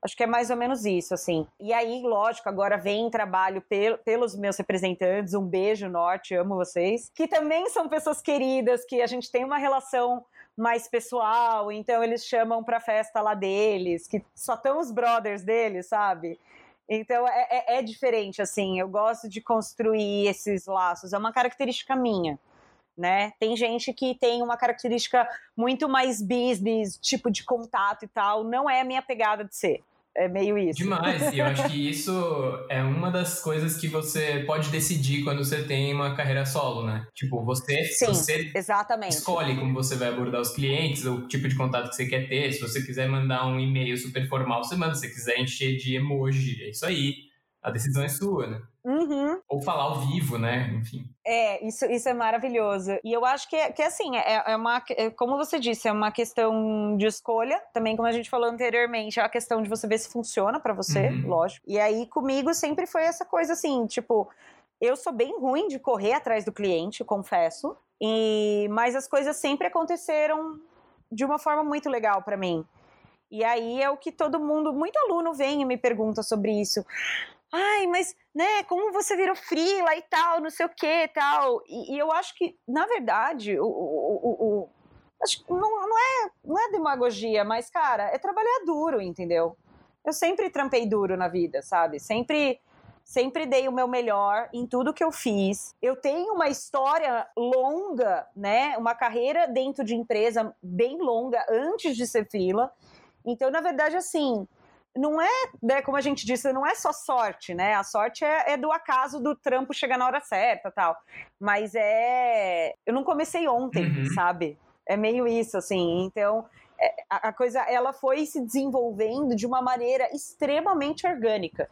Acho que é mais ou menos isso, assim. E aí, lógico, agora vem trabalho pel pelos meus representantes. Um beijo, Norte, amo vocês. Que também são pessoas queridas, que a gente tem uma relação mais pessoal, então eles chamam pra festa lá deles, que só estão os brothers deles, sabe? Então é, é, é diferente, assim. Eu gosto de construir esses laços, é uma característica minha né? Tem gente que tem uma característica muito mais business, tipo de contato e tal. Não é a minha pegada de ser. É meio isso. Demais. E eu acho que isso é uma das coisas que você pode decidir quando você tem uma carreira solo, né? Tipo, você, Sim, você exatamente. escolhe como você vai abordar os clientes, o tipo de contato que você quer ter. Se você quiser mandar um e-mail super formal, você manda. Se você quiser encher de emoji, é isso aí a decisão é sua, né? Uhum. Ou falar ao vivo, né? Enfim. É, isso, isso é maravilhoso. E eu acho que, é, que assim, é, é uma, é, como você disse, é uma questão de escolha. Também, como a gente falou anteriormente, é uma questão de você ver se funciona para você, uhum. lógico. E aí, comigo, sempre foi essa coisa assim, tipo, eu sou bem ruim de correr atrás do cliente, confesso. E, mas as coisas sempre aconteceram de uma forma muito legal para mim. E aí é o que todo mundo, muito aluno vem e me pergunta sobre isso ai, mas, né, como você virou frila e tal, não sei o que tal. E, eu acho que, na verdade, o, o, o, acho não, não, é, não é demagogia, mas, cara, é trabalhar duro, entendeu? Eu sempre trampei duro na vida, sabe? Sempre sempre dei o meu melhor em tudo que eu fiz. Eu tenho uma história longa, né? Uma carreira dentro de empresa bem longa antes de ser fila. Então, na verdade, assim, não é, né, como a gente disse, não é só sorte, né? A sorte é, é, do acaso do trampo chegar na hora certa tal. Mas é. Eu não comecei ontem, uhum. sabe? É meio isso, assim. Então, é, a, a coisa ela foi se desenvolvendo de uma maneira extremamente orgânica.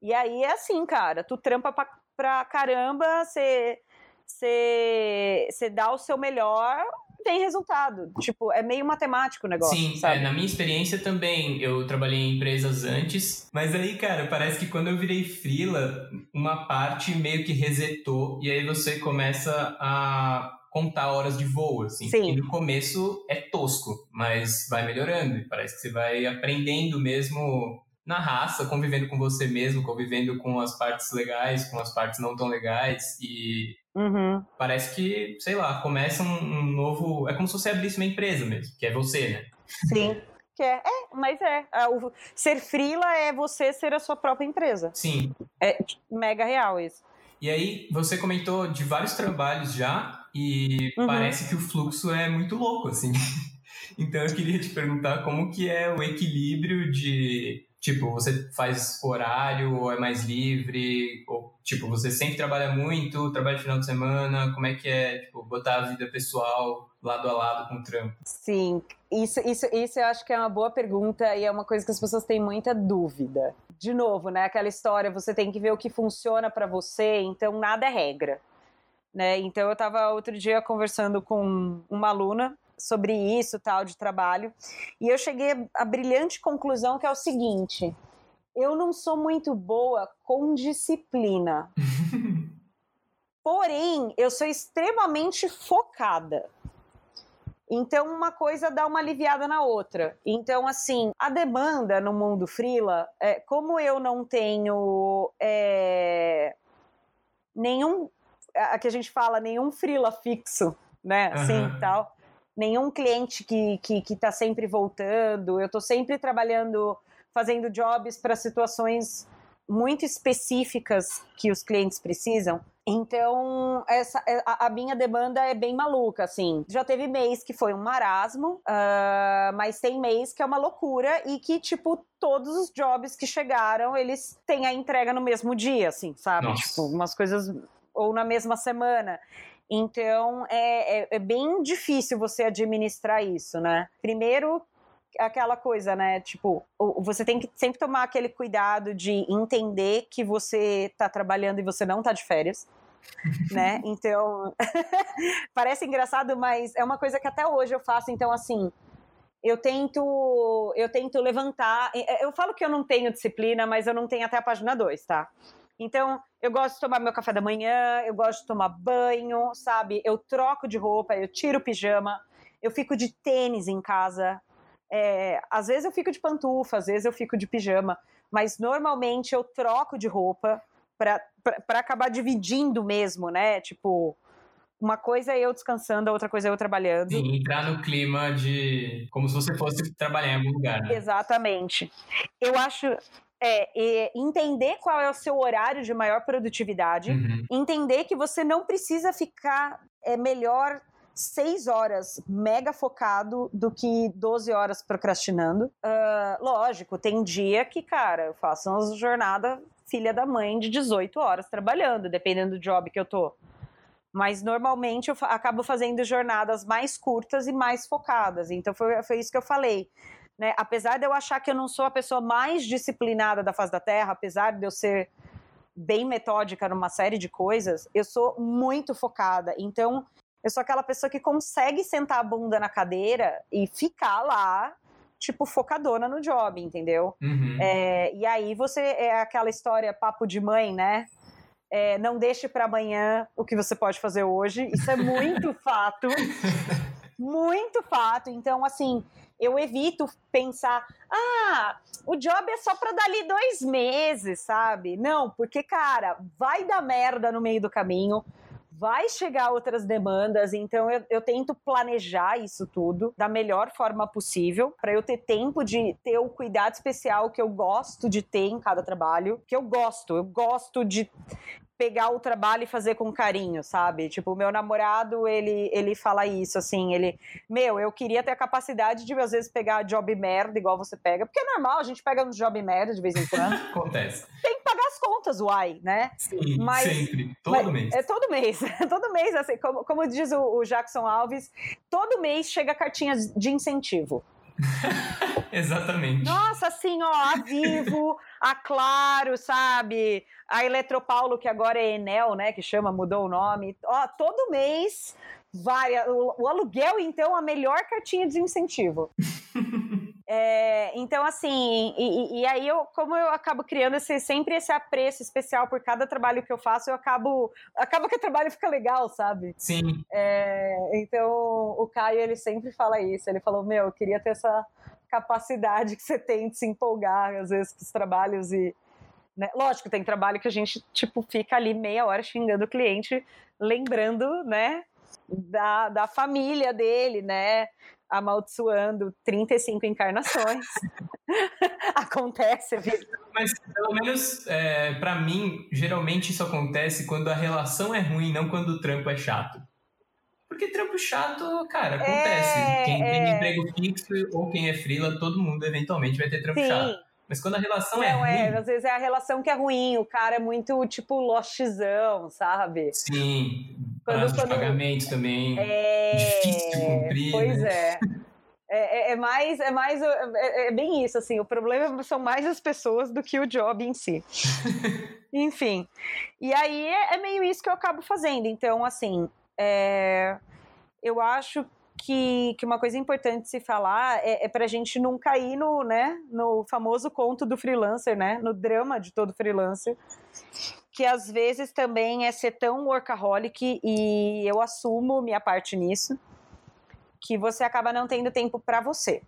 E aí é assim, cara, tu trampa pra, pra caramba, você dá o seu melhor tem resultado. Tipo, é meio matemático o negócio. Sim, sabe? É, na minha experiência também, eu trabalhei em empresas antes, mas aí, cara, parece que quando eu virei freela, uma parte meio que resetou, e aí você começa a contar horas de voo, assim. Sim. E no começo é tosco, mas vai melhorando. E parece que você vai aprendendo mesmo na raça, convivendo com você mesmo, convivendo com as partes legais, com as partes não tão legais. E Uhum. parece que, sei lá, começa um, um novo. É como se você abrisse uma empresa mesmo, que é você, né? Sim. Que é, é, mas é. O- ser frila é você ser a sua própria empresa. Sim. É mega real isso. E aí, você comentou de vários trabalhos já, e Uhum. parece que o fluxo é muito louco, assim. Então eu queria te perguntar como que é o equilíbrio de, tipo, você faz horário ou é mais livre, ou tipo, você sempre trabalha muito, trabalha final de semana, como é que é, tipo, botar a vida pessoal lado a lado com o trampo? Sim, isso, isso, isso eu acho que é uma boa pergunta e é uma coisa que as pessoas têm muita dúvida. De novo, né? Aquela história, você tem que ver o que funciona para você, então nada é regra. Né? Então eu estava outro dia conversando com uma aluna sobre isso, tal, de trabalho, e eu cheguei à brilhante conclusão que é o seguinte: eu não sou muito boa com disciplina. Porém, eu sou extremamente focada. Então, uma coisa dá uma aliviada na outra. Então, assim, a demanda no mundo freela, é, como eu não tenho é, nenhum, a que a gente fala, nenhum freela fixo, né, assim, Aham. tal, nenhum cliente que, que, que tá sempre voltando, eu tô sempre trabalhando, fazendo jobs para situações muito específicas que os clientes precisam. Então, essa, é, a, a minha demanda é bem maluca, assim. Já teve mês que foi um marasmo, ah, mas tem mês que é uma loucura e que, tipo, todos os jobs que chegaram, eles têm a entrega no mesmo dia, assim, sabe? Nossa. Tipo, umas coisas... Ou na mesma semana. Então, é, é, é bem difícil você administrar isso, né? Primeiro, aquela coisa, né? Tipo, você tem que sempre tomar aquele cuidado de entender que você tá trabalhando e você não tá de férias. né? Então, parece engraçado, mas é uma coisa que até hoje eu faço. Então, assim, eu tento, eu tento levantar. é, Eu falo que eu não tenho disciplina, mas eu não tenho até a página 2, tá? Então, eu gosto de tomar meu café da manhã, eu gosto de tomar banho, sabe? Eu troco de roupa, eu tiro o pijama, eu fico de tênis em casa. É, às vezes eu fico de pantufa, às vezes eu fico de pijama, mas normalmente eu troco de roupa para acabar dividindo mesmo, né? Tipo, uma coisa é eu descansando, a outra coisa é eu trabalhando. Sim, entrar no clima de. como se você fosse trabalhar em algum lugar, né? Exatamente. Eu acho. É, é, entender qual é o seu horário de maior produtividade, Uhum. entender que você não precisa ficar é melhor seis horas mega focado do que 12 horas procrastinando. Ah, lógico, tem dia que, cara, eu faço umas jornadas filha da mãe de 18 horas trabalhando, dependendo do job que eu tô. Mas normalmente eu acabo fazendo jornadas mais curtas e mais focadas. Então foi, foi isso que eu falei. Né? Apesar de eu achar que eu não sou a pessoa mais disciplinada da face da Terra, apesar de eu ser bem metódica numa série de coisas, eu sou muito focada. Então, eu sou aquela pessoa que consegue sentar a bunda na cadeira e ficar lá, tipo, focadona no job, entendeu? Uhum. É, e aí você é aquela história papo de mãe, né? É, não deixe para amanhã o que você pode fazer hoje. Isso é muito fato. Muito fato. Então, assim, eu evito pensar, ah, o job é só para dali dois meses, sabe? Não, porque, cara, vai dar merda no meio do caminho. Vai chegar outras demandas, então eu, eu tento planejar isso tudo da melhor forma possível, para eu ter tempo de ter o cuidado especial que eu gosto de ter em cada trabalho. Que eu gosto, eu gosto de pegar o trabalho e fazer com carinho, sabe? Tipo, o meu namorado, ele, ele fala isso, assim, ele... Meu, eu queria ter a capacidade de, às vezes, pegar job merda, igual você pega, porque é normal, a gente pega um job merda de vez em quando. Acontece. Tem pagar as contas, uai, né? Sim, Mas- sempre. Todo Mas mês. É todo mês, todo mês, assim, como, como diz o, o Jackson Alves, todo mês chega cartinhas de incentivo. Exatamente. Nossa, assim, ó, a Vivo, a Claro, sabe? A Eletropaulo, que agora é Enel, né? Que chama, mudou o nome. Ó, todo mês várias. O, o aluguel, então, a melhor cartinha de incentivo. É, então, assim, e, e, aí eu, como eu acabo criando esse, sempre esse apreço especial por cada trabalho que eu faço, eu acabo. Acaba que o trabalho fica legal, sabe? Sim. É, então, o Caio, ele sempre fala isso. Ele falou: Meu, eu queria ter essa capacidade que você tem de se empolgar, às vezes, com os trabalhos e. Né? Lógico, tem trabalho que a gente, tipo, fica ali meia hora xingando o cliente, lembrando, né, da, da família dele, né? Amaldiçoando 35 encarnações. acontece, viu? Mas, pelo menos, é, para mim, geralmente isso acontece quando a relação é ruim, não quando o trampo é chato. Porque trampo chato, cara, acontece. É, quem é... tem emprego fixo ou quem é frila, todo mundo eventualmente vai ter trampo Sim. chato. Mas quando a relação é não, é ruim. É, às vezes é a relação que é ruim, o cara é muito, tipo, lostzão, sabe? Sim, quando, quando... de pagamento também. É... Difícil cumprir. Pois né? é. É, é, é, mais, é mais, é, é, bem isso, assim, o problema são mais as pessoas do que o job em si. Enfim, e aí é, é, meio isso que eu acabo fazendo, então, assim, é, eu acho que, que uma coisa importante se falar é, é para a gente não cair no, né, no famoso conto do freelancer, né, no drama de todo freelancer, que às vezes também é ser tão workaholic e eu assumo minha parte nisso, que você acaba não tendo tempo para você.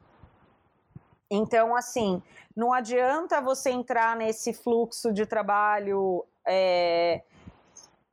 Então, assim, não adianta você entrar nesse fluxo de trabalho é,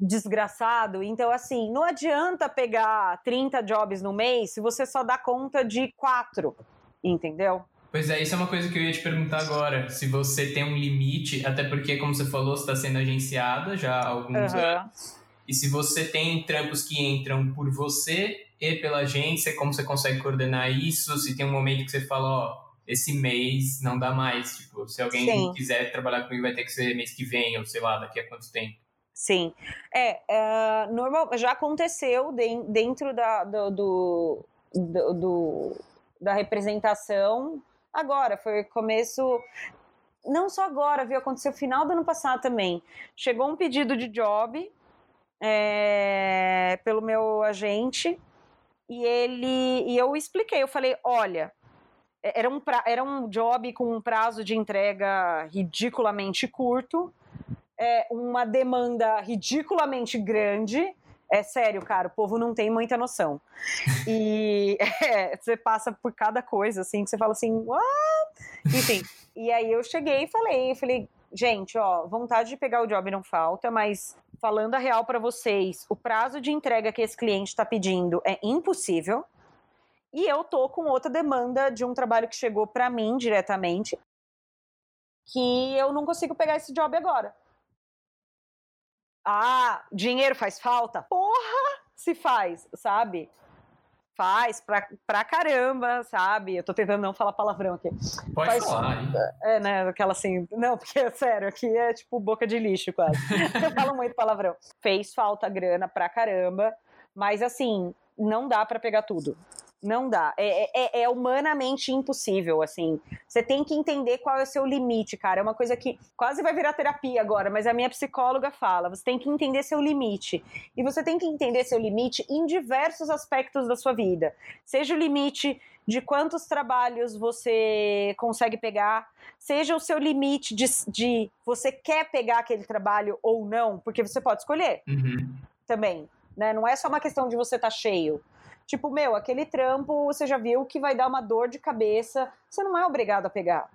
desgraçado. Então, assim, não adianta pegar 30 jobs no mês se você só dá conta de quatro, entendeu? Pois é, isso é uma coisa que eu ia te perguntar agora. Se você tem um limite, até porque, como você falou, você está sendo agenciada já há alguns uhum. anos. E se você tem trampos que entram por você e pela agência, como você consegue coordenar isso? Se tem um momento que você fala, ó, esse mês não dá mais. Tipo, se alguém Sim. quiser trabalhar comigo, vai ter que ser mês que vem, ou sei lá, daqui a quanto tempo. Sim. É, uh, normal, já aconteceu de, dentro da, do, do, do, da representação. Agora, foi começo. Não só agora, viu? Aconteceu final do ano passado também. Chegou um pedido de job é, pelo meu agente e ele e eu expliquei. Eu falei: olha, era um, pra, era um job com um prazo de entrega ridiculamente curto é, uma demanda ridiculamente grande. É sério, cara, o povo não tem muita noção. E é, você passa por cada coisa, assim, que você fala assim, what? Enfim, e aí eu cheguei e falei, falei, gente, ó, vontade de pegar o job não falta, mas falando a real para vocês, o prazo de entrega que esse cliente está pedindo é impossível. E eu tô com outra demanda de um trabalho que chegou para mim diretamente, que eu não consigo pegar esse job agora. Ah, dinheiro faz falta? Porra, se faz, sabe? Faz pra, pra caramba, sabe? Eu tô tentando não falar palavrão aqui. Pode faz, falar, hein? É, né? Aquela assim. Não, porque, sério, aqui é tipo boca de lixo quase. eu falo muito palavrão. Fez falta grana pra caramba, mas assim, não dá para pegar tudo. Não dá. É, é, é, é, humanamente impossível, assim. Você tem que entender qual é o seu limite, cara. É uma coisa que quase vai virar terapia agora, mas a minha psicóloga fala: você tem que entender seu limite. E você tem que entender seu limite em diversos aspectos da sua vida. Seja o limite de quantos trabalhos você consegue pegar, seja o seu limite de, de você quer pegar aquele trabalho ou não, porque você pode escolher uhum. também. Né? Não é só uma questão de você estar tá cheio. Tipo, meu, aquele trampo você já viu que vai dar uma dor de cabeça, você não é obrigado a pegar.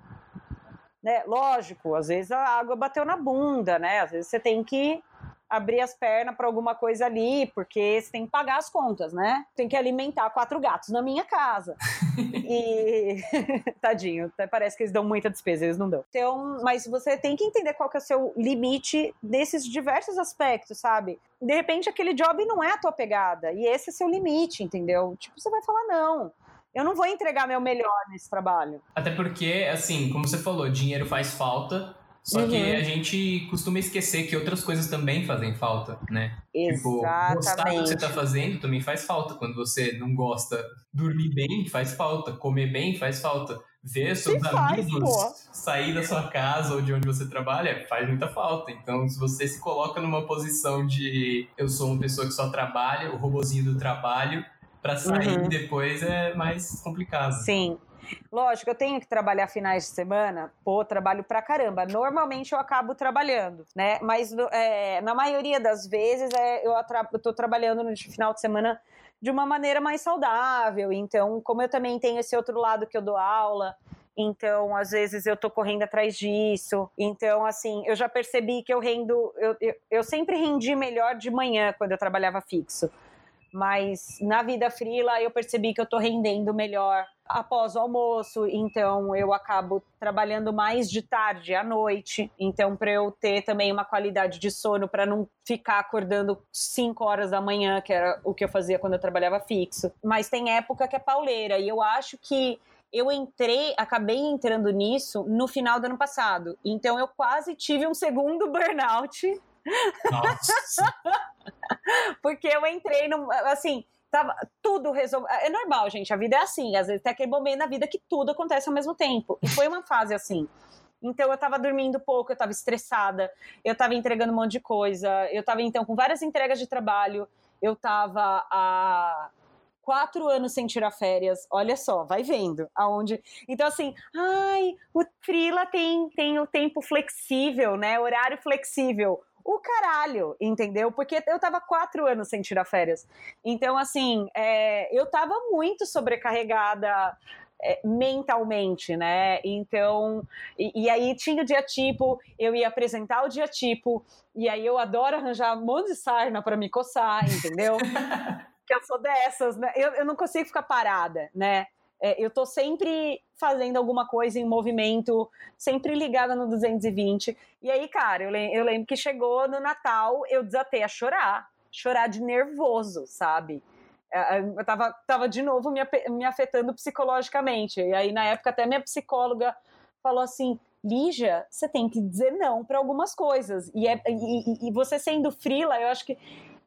Né? Lógico, às vezes a água bateu na bunda, né? Às vezes você tem que abrir as pernas para alguma coisa ali, porque você tem que pagar as contas, né? Tem que alimentar quatro gatos na minha casa. e tadinho, até parece que eles dão muita despesa, eles não dão. Então, mas você tem que entender qual que é o seu limite desses diversos aspectos, sabe? De repente aquele job não é a tua pegada e esse é seu limite, entendeu? Tipo, você vai falar não. Eu não vou entregar meu melhor nesse trabalho. Até porque, assim, como você falou, dinheiro faz falta Só uhum. que a gente costuma esquecer que outras coisas também fazem falta, né? Exatamente. Tipo, gostar do que você tá fazendo também faz falta. Quando você não gosta, dormir bem faz falta, comer bem faz falta. Ver seus se amigos faz, sair da sua casa ou de onde você trabalha faz muita falta. Então, se você se coloca numa posição de eu sou uma pessoa que só trabalha, o robozinho do trabalho, para sair uhum. depois é mais complicado. Sim. Lógico, eu tenho que trabalhar finais de semana, pô, trabalho pra caramba. Normalmente eu acabo trabalhando, né? Mas é, na maioria das vezes é, eu, eu tô trabalhando no final de semana de uma maneira mais saudável. Então, como eu também tenho esse outro lado que eu dou aula, então, às vezes eu tô correndo atrás disso. Então, assim, eu já percebi que eu rendo. Eu, eu, eu sempre rendi melhor de manhã quando eu trabalhava fixo. Mas na vida frila eu percebi que eu tô rendendo melhor após o almoço, então eu acabo trabalhando mais de tarde à noite. Então, para eu ter também uma qualidade de sono, para não ficar acordando 5 horas da manhã, que era o que eu fazia quando eu trabalhava fixo. Mas tem época que é pauleira, e eu acho que eu entrei, acabei entrando nisso no final do ano passado. Então, eu quase tive um segundo burnout. Nossa! Porque eu entrei no. Assim, Tava tudo resolvido. É normal, gente. A vida é assim. Às vezes tem aquele momento na vida que tudo acontece ao mesmo tempo. E foi uma fase assim. Então eu tava dormindo pouco, eu tava estressada, eu tava entregando um monte de coisa, eu tava então com várias entregas de trabalho, eu tava há quatro anos sem tirar férias. Olha só, vai vendo aonde. Então, assim, ai, o Frila tem, tem o tempo flexível, né? Horário flexível o caralho, entendeu? Porque eu tava quatro anos sem tirar férias. Então, assim, é, eu tava muito sobrecarregada. É, mentalmente, né? Então, e, e, aí tinha o dia tipo, eu ia apresentar o dia tipo, e aí eu adoro arranjar um monte de sarna para me coçar, entendeu? que eu sou dessas, né? Eu, eu não consigo ficar parada, né? É, eu tô sempre fazendo alguma coisa em movimento, sempre ligada no 220. E aí, cara, eu, eu lembro que chegou no Natal, eu desatei a chorar, chorar de nervoso, sabe? É, é, eu tava, tava de novo me, me afetando psicologicamente. E aí, na época, até minha psicóloga falou assim: Lígia, você tem que dizer não para algumas coisas. E, é, e, e, você sendo frila, eu acho que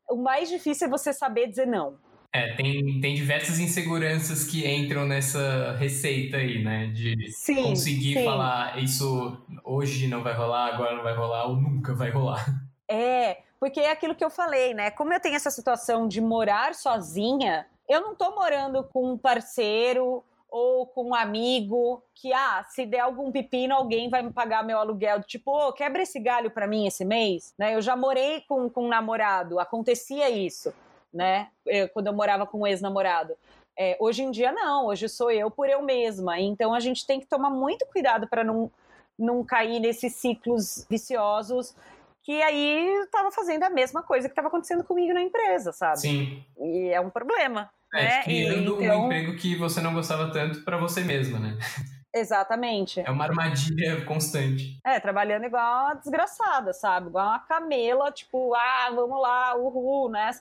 o mais difícil é você saber dizer não. É, tem, tem diversas inseguranças que entram nessa receita aí, né? De sim, conseguir sim. falar isso hoje não vai rolar, agora não vai rolar, ou nunca vai rolar. É, porque é aquilo que eu falei, né? Como eu tenho essa situação de morar sozinha, eu não tô morando com um parceiro ou com um amigo que, ah, se der algum pepino, alguém vai me pagar meu aluguel. Tipo, oh, quebra esse galho para mim esse mês, né? Eu já morei com, com um namorado, acontecia isso né? Eu, quando eu morava com um ex-namorado. É, hoje em dia, não. Hoje sou eu por eu mesma. Então a gente tem que tomar muito cuidado para não, não cair nesses ciclos viciosos que aí estava fazendo a mesma coisa que estava acontecendo comigo na empresa, sabe? Sim. E é um problema. É, né? criando então... um emprego que você não gostava tanto para você mesma, né? Exatamente. É uma armadilha constante. É, trabalhando igual uma desgraçada, sabe? Igual uma camela, tipo, ah, vamos lá, uhul, né?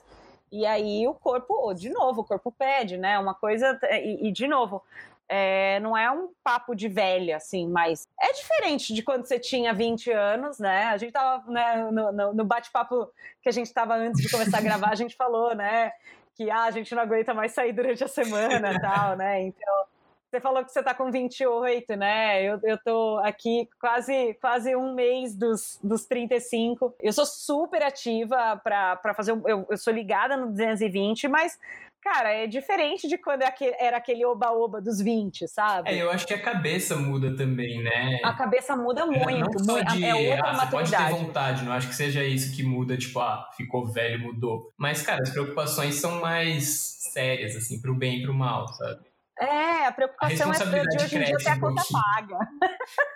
E aí o corpo, de novo, o corpo pede, né? Uma coisa. E, e de novo, é, não é um papo de velha, assim, mas é diferente de quando você tinha 20 anos, né? A gente tava né, no, no, no bate-papo que a gente tava antes de começar a gravar, a gente falou, né? Que ah, a gente não aguenta mais sair durante a semana e tal, né? Então você falou que você está com 28, né? Eu, eu tô aqui quase, quase um mês dos, dos 35. Eu sou super ativa para fazer. Eu, eu sou ligada no 220, mas cara, é diferente de quando é era aquele oba-oba dos 20, sabe? É, eu acho que a cabeça muda também, né? A cabeça muda muito. É, não só de, é outra ah, maturidade. Você pode ter vontade, não acho que seja isso que muda, tipo, ah, ficou velho, mudou. Mas, cara, as preocupações são mais sérias, assim, pro bem e pro mal, sabe? É, a preocupação a é de hoje em dia ter a conta paga.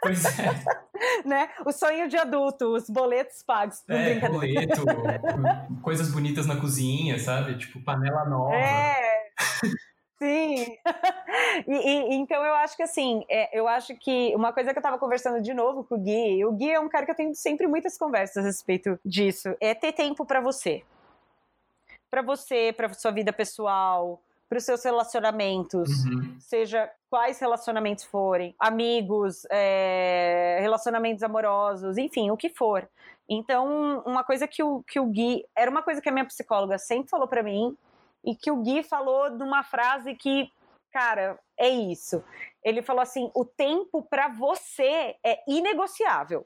Pois é. né? O sonho de adulto, os boletos pagos. É, boleto, coisas bonitas na cozinha, sabe? Tipo, panela nova. É. Sim. E, e, então eu acho que assim, é, eu acho que uma coisa que eu tava conversando de novo com o Gui, o Gui é um cara que eu tenho sempre muitas conversas a respeito disso, é ter tempo para você. para você, para sua vida pessoal, para os seus relacionamentos, uhum. seja quais relacionamentos forem, amigos, é, relacionamentos amorosos, enfim, o que for. Então, uma coisa que o, que o Gui. Era uma coisa que a minha psicóloga sempre falou para mim, e que o Gui falou de uma frase que, cara, é isso. Ele falou assim: o tempo para você é inegociável.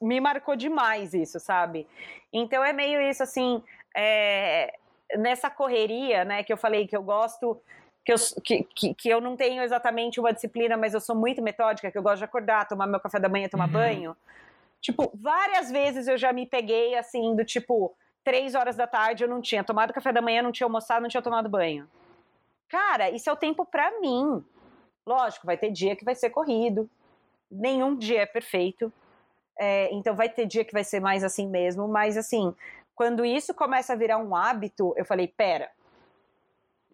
Me marcou demais isso, sabe? Então é meio isso assim. É, nessa correria, né, que eu falei que eu gosto, que eu, que, que, eu não tenho exatamente uma disciplina, mas eu sou muito metódica, que eu gosto de acordar, tomar meu café da manhã, tomar uhum. banho. Tipo, várias vezes eu já me peguei assim, do tipo, três horas da tarde eu não tinha tomado café da manhã, não tinha almoçado, não tinha tomado banho. Cara, isso é o tempo para mim. Lógico, vai ter dia que vai ser corrido. Nenhum dia é perfeito. É, então vai ter dia que vai ser mais assim mesmo, mas assim, quando isso começa a virar um hábito, eu falei, pera,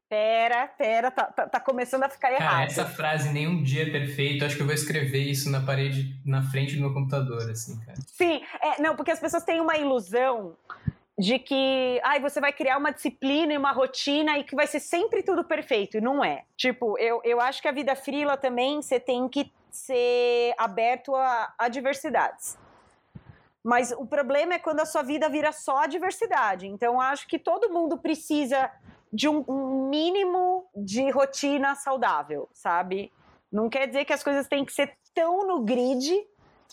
pera, pera, tá, tá, tá começando a ficar errado. Cara, essa frase, nenhum dia é perfeito, acho que eu vou escrever isso na parede, na frente do meu computador, assim, cara. Sim, é, não, porque as pessoas têm uma ilusão de que ai, você vai criar uma disciplina e uma rotina e que vai ser sempre tudo perfeito. E não é. Tipo, eu, eu acho que a vida frila também você tem que ser aberto a, a diversidades. Mas o problema é quando a sua vida vira só diversidade. Então, acho que todo mundo precisa de um, um, mínimo de rotina saudável, sabe? Não quer dizer que as coisas têm que ser tão no grid,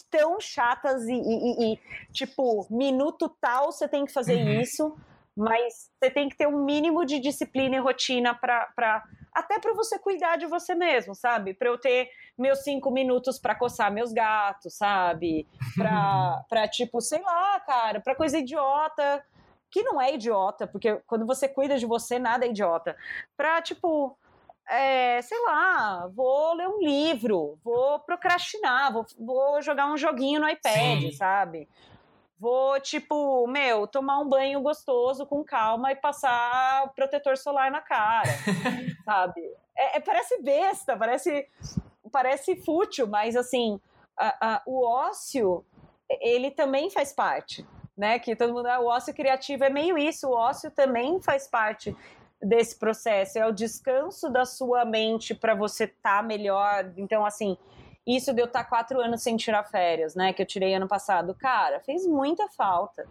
tão chatas e, e, e tipo, minuto tal você tem que fazer uhum. isso, mas você tem que ter um mínimo de disciplina e rotina para até para você cuidar de você mesmo, sabe? Para eu ter meus cinco minutos para coçar meus gatos, sabe? Para, pra, tipo, sei lá, cara, para coisa idiota, que não é idiota, porque quando você cuida de você, nada é idiota. Para, tipo, é, sei lá, vou ler um livro, vou procrastinar, vou, vou jogar um joguinho no iPad, Sim. sabe? Vou, tipo, meu, tomar um banho gostoso com calma e passar protetor solar na cara, sabe? É, é, parece besta, parece, parece fútil, mas assim, a, a, o ócio, ele também faz parte, né? Que todo mundo, ah, o ócio criativo é meio isso, o ócio também faz parte desse processo, é o descanso da sua mente para você estar tá melhor. Então, assim, isso de eu estar quatro anos sem tirar férias, né? Que eu tirei ano passado. Cara, fez muita falta.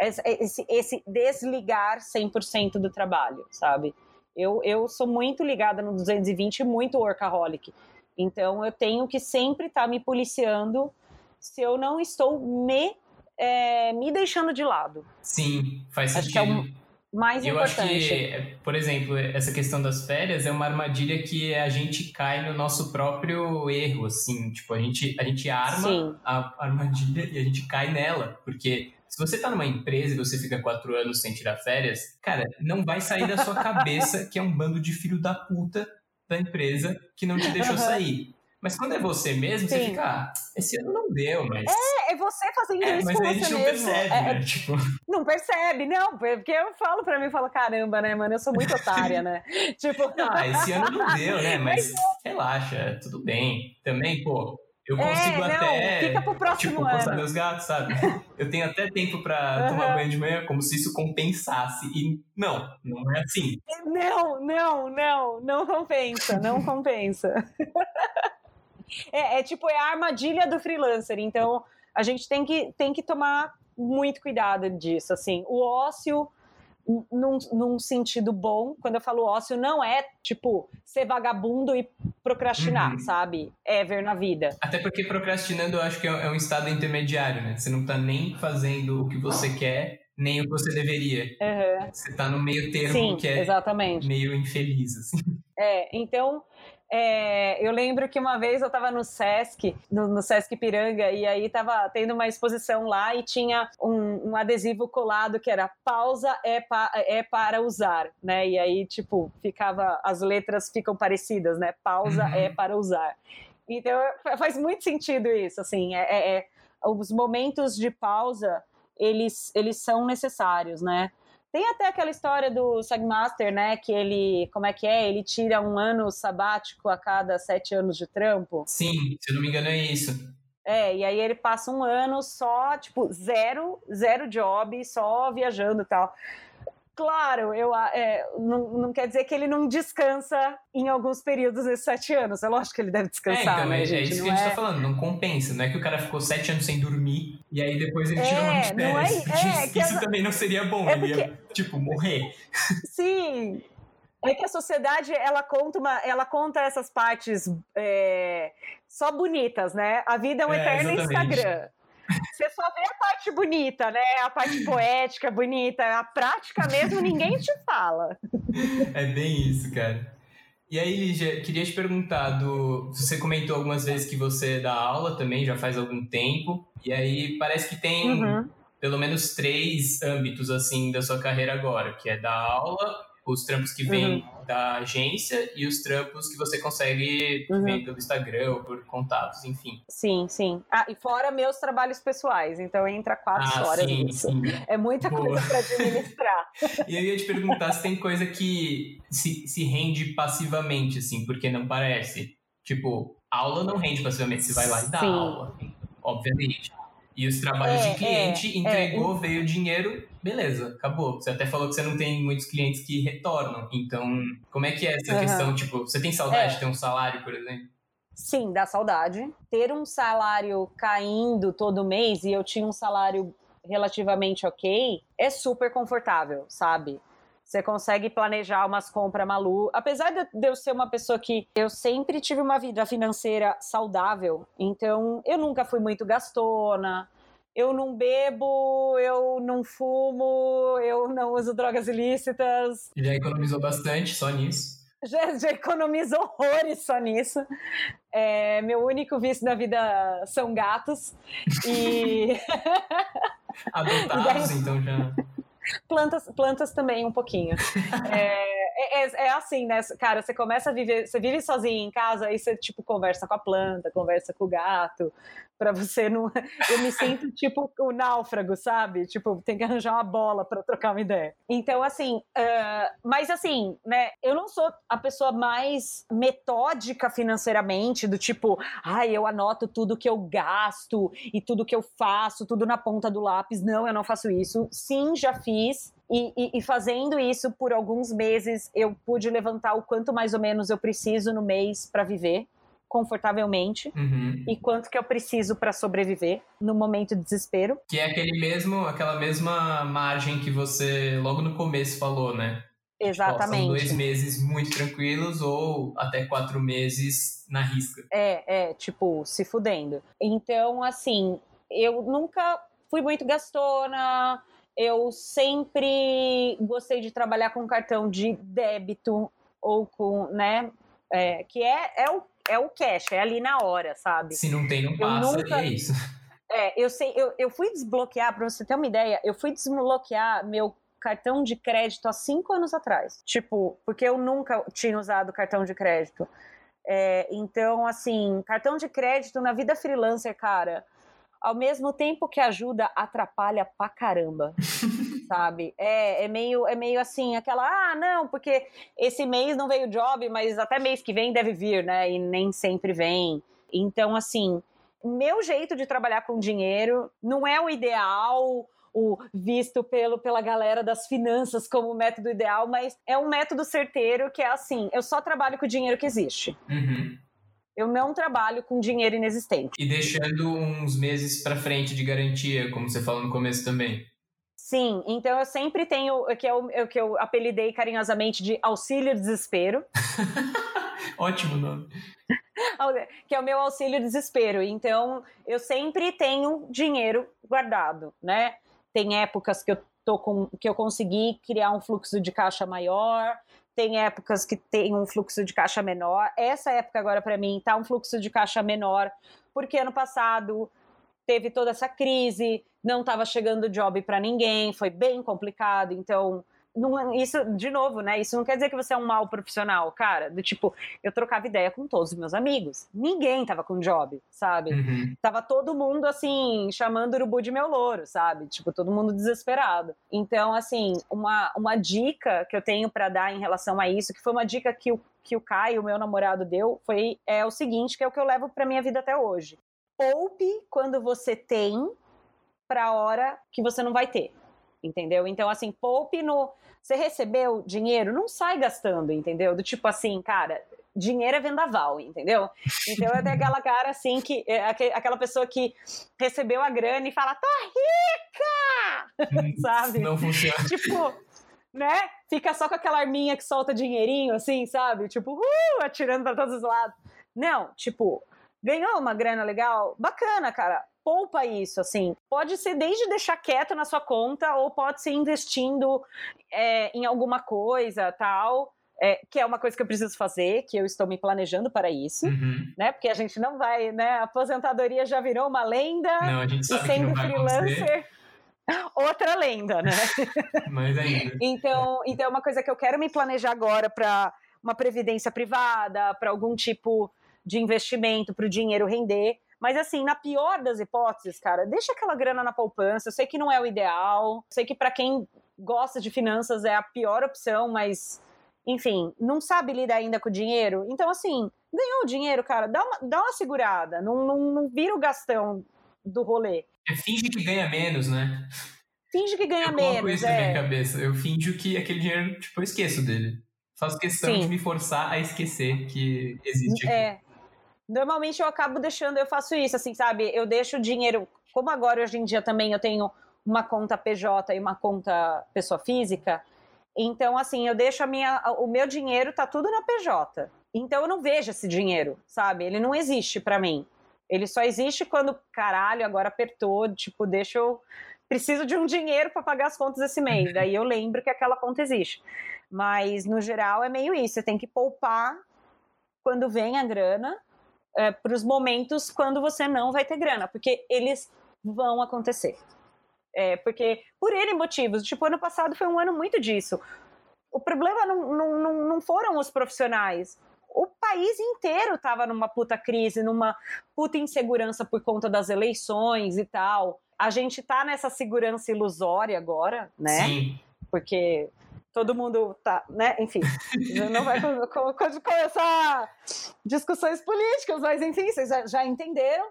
Esse, esse desligar 100% do trabalho, sabe? Eu, eu sou muito ligada no 220 e muito workaholic. Então, eu tenho que sempre estar tá me policiando se eu não estou me, é, me deixando de lado. Sim, faz sentido. Acho é um, mais eu importante. acho que, por exemplo, essa questão das férias é uma armadilha que a gente cai no nosso próprio erro, assim, tipo, a gente, a gente arma Sim. a armadilha e a gente cai nela, porque se você tá numa empresa e você fica quatro anos sem tirar férias, cara, não vai sair da sua cabeça que é um bando de filho da puta da empresa que não te deixou sair. Mas quando é você mesmo, Sim. você fica, ah, esse ano não deu, mas. É, é você fazendo é, isso mas com você mesmo. Mas a gente não percebe, é, né? Tipo... Não percebe, não, porque eu falo pra mim, eu falo, caramba, né, mano, eu sou muito otária, né? tipo. Ah, esse ano não deu, né? Mas, mas relaxa, tudo bem. Também, pô, eu é, consigo é, até. Fica pro próximo tipo, ano. meus gatos, sabe? Eu tenho até tempo pra uhum. tomar banho de manhã, como se isso compensasse. E não, não é assim. Não, não, não, não compensa, não compensa. É, é, tipo, é a armadilha do freelancer. Então, a gente tem que, tem que tomar muito cuidado disso, assim. O ócio, num, num sentido bom, quando eu falo ócio, não é, tipo, ser vagabundo e procrastinar, uhum. sabe? É ver na vida. Até porque procrastinando eu acho que é, é um estado intermediário, né? Você não tá nem fazendo o que você quer, nem o que você deveria. Uhum. Você tá no meio termo Sim, que é exatamente. meio infeliz, assim. É, então é, eu lembro que uma vez eu estava no Sesc, no, no, Sesc Piranga, e aí estava tendo uma exposição lá e tinha um, um adesivo colado que era pausa é, pa, é, para usar, né? E aí, tipo, ficava, as letras ficam parecidas, né? Pausa uhum. é para usar. Então faz muito sentido isso, assim, é, é, é os momentos de pausa eles, eles são necessários, né? Tem até aquela história do Sagmaster, né? Que ele, como é que é? Ele tira um ano sabático a cada sete anos de trampo. Sim, se não me engano é isso. É, e aí ele passa um ano só, tipo, zero, zero job, só viajando e tal. Claro, eu, é, não, não, quer dizer que ele não descansa em alguns períodos desses sete anos. É lógico que ele deve descansar. É, então, né, é, gente? é isso que a gente tá é falando, não compensa. Não é que o cara ficou sete anos sem dormir e aí depois ele tirou uma de é, férias. É, isso, isso também não seria bom, ele porque... ia, tipo, morrer. Sim, é que a sociedade ela conta uma, ela conta essas partes é, só bonitas, né? A vida é um é, eterno exatamente. Instagram. Você só vê a parte bonita, né? A parte poética, bonita. A prática mesmo, ninguém te fala. É bem isso, cara. E aí, Lígia, queria te perguntar, do... você comentou algumas vezes que você dá aula também, já faz algum tempo, e aí parece que tem uhum. pelo menos três âmbitos, assim, da sua carreira agora, que é dar aula, os trampos que vêm uhum. Da agência e os trampos que você consegue uhum. ver pelo Instagram ou por contatos, enfim. Sim, sim. Ah, e fora meus trabalhos pessoais, então entra quatro ah, horas sim, nisso. Sim. É muita Boa. coisa para administrar. e eu ia te perguntar se tem coisa que se, se rende passivamente, assim, porque não parece. Tipo, aula não rende passivamente, você vai lá e dá sim. aula, obviamente. E os trabalhos é, de cliente é, entregou, é. veio dinheiro, beleza, acabou. Você até falou que você não tem muitos clientes que retornam. Então, como é que é essa uhum. questão? Tipo, você tem saudade é. de ter um salário, por exemplo? Sim, dá saudade. Ter um salário caindo todo mês e eu tinha um salário relativamente ok, é super confortável, sabe? Você consegue planejar umas compras malucas. Apesar de eu ser uma pessoa que eu sempre tive uma vida financeira saudável, então eu nunca fui muito gastona, eu não bebo, eu não fumo, eu não uso drogas ilícitas. Já economizou bastante só nisso? Já, já economizo horrores só nisso. É, meu único vício na vida são gatos. E. Adotados, então já. Plantas, plantas também, um pouquinho. É, é, é, assim, né? Cara, você começa a viver, você vive sozinho em casa, aí você, tipo, conversa com a planta, conversa com o gato, para você não. Eu me sinto tipo o náufrago, sabe? Tipo, tem que arranjar uma bola para trocar uma ideia. Então, assim, uh, mas assim, né? Eu não sou a pessoa mais metódica financeiramente, do tipo, ai, eu anoto tudo que eu gasto e tudo que eu faço, tudo na ponta do lápis. Não, eu não faço isso. Sim, já fiz. E, e, e, fazendo isso por alguns meses, eu pude levantar o quanto mais ou menos eu preciso no mês para viver confortavelmente uhum. e quanto que eu preciso para sobreviver no momento de desespero. Que é aquele mesmo, aquela mesma margem que você logo no começo falou, né? Exatamente. Tipo, dois meses muito tranquilos ou até quatro meses na risca. É, é, tipo, se fudendo. Então, assim, eu nunca fui muito gastona, eu sempre gostei de trabalhar com cartão de débito ou com, né, é, que é, é o é o cash, é ali na hora, sabe? Se não tem, não passa, nunca... é isso. É, eu sei, eu, eu fui desbloquear, pra você ter uma ideia, eu fui desbloquear meu cartão de crédito há cinco anos atrás. Tipo, porque eu nunca tinha usado cartão de crédito. É, então, assim, cartão de crédito na vida freelancer, cara, ao mesmo tempo que ajuda, atrapalha pra caramba. sabe? É, é, meio, é meio assim, aquela, ah, não, porque esse mês não veio job, mas até mês que vem deve vir, né? E nem sempre vem. Então, assim, meu jeito de trabalhar com dinheiro não é o ideal, o visto pelo, pela galera das finanças como o método ideal, mas é um método certeiro que é assim: eu só trabalho com o dinheiro que existe. Uhum. Eu não trabalho com dinheiro inexistente. E deixando uns meses para frente de garantia, como você falou no começo também. Sim, então eu sempre tenho o que eu, o que eu apelidei carinhosamente de auxílio desespero. Ótimo nome. que é o meu auxílio desespero. Então eu sempre tenho dinheiro guardado, né? Tem épocas que eu tô com que eu consegui criar um fluxo de caixa maior, tem épocas que tem um fluxo de caixa menor. Essa época agora para mim tá um fluxo de caixa menor, porque ano passado teve toda essa crise, não estava chegando job para ninguém, foi bem complicado, então não, isso, de novo, né? Isso não quer dizer que você é um mau profissional, cara. Do tipo, eu trocava ideia com todos os meus amigos. Ninguém tava com job, sabe? Uhum. Tava todo mundo, assim, chamando o urubu de meu louro, sabe? Tipo, todo mundo desesperado. Então, assim, uma, uma dica que eu tenho para dar em relação a isso, que foi uma dica que o, que o Caio, meu namorado, deu, foi é o seguinte, que é o que eu levo pra minha vida até hoje. Poupe quando você tem para a hora que você não vai ter. Entendeu? Então, assim, poupe no. Você recebeu dinheiro, não sai gastando, entendeu? Do tipo assim, cara, dinheiro é vendaval, entendeu? Então é aquela cara assim que é, aquela pessoa que recebeu a grana e fala, tô rica! Hum, sabe? Não funciona. Tipo, né? Fica só com aquela arminha que solta dinheirinho, assim, sabe? Tipo, uh, atirando para todos os lados. Não, tipo, ganhou uma grana legal, bacana, cara poupa isso, assim. Pode ser desde deixar quieto na sua conta, ou pode ser investindo é, em alguma coisa, tal. É, que é uma coisa que eu preciso fazer, que eu estou me planejando para isso, uhum. né? Porque a gente não vai, né? A aposentadoria já virou uma lenda. Não, a gente sabe e sendo freelancer, outra lenda, né? Mas ainda. então, então é uma coisa que eu quero me planejar agora para uma previdência privada, para algum tipo de investimento, para o dinheiro render. Mas assim, na pior das hipóteses, cara, deixa aquela grana na poupança. Eu sei que não é o ideal, sei que para quem gosta de finanças é a pior opção, mas enfim, não sabe lidar ainda com o dinheiro. Então, assim, ganhou o dinheiro, cara, dá uma, dá uma segurada, não, não, não vira o gastão do rolê. É, finge que ganha menos, né? Finge que ganha eu menos. isso é. na minha cabeça. Eu finjo que aquele dinheiro, tipo, eu esqueço dele. Faço questão Sim. de me forçar a esquecer que existe aqui. É. Normalmente eu acabo deixando, eu faço isso, assim, sabe? Eu deixo o dinheiro, como agora hoje em dia também eu tenho uma conta PJ e uma conta pessoa física, então assim, eu deixo a minha, o meu dinheiro tá tudo na PJ. Então eu não vejo esse dinheiro, sabe? Ele não existe para mim. Ele só existe quando, caralho, agora apertou, tipo, deixa eu preciso de um dinheiro para pagar as contas esse mês. Daí eu lembro que aquela conta existe. Mas no geral é meio isso, você tem que poupar quando vem a grana é, para os momentos quando você não vai ter grana, porque eles vão acontecer. É, porque, por N motivos, tipo, ano passado foi um ano muito disso. O problema não, não, não, não foram os profissionais. O país inteiro estava numa puta crise, numa puta insegurança por conta das eleições e tal. A gente tá nessa segurança ilusória agora, né? Sim. Porque todo mundo tá, né? Enfim, não vai começar discussões políticas, mas enfim, vocês já, já entenderam.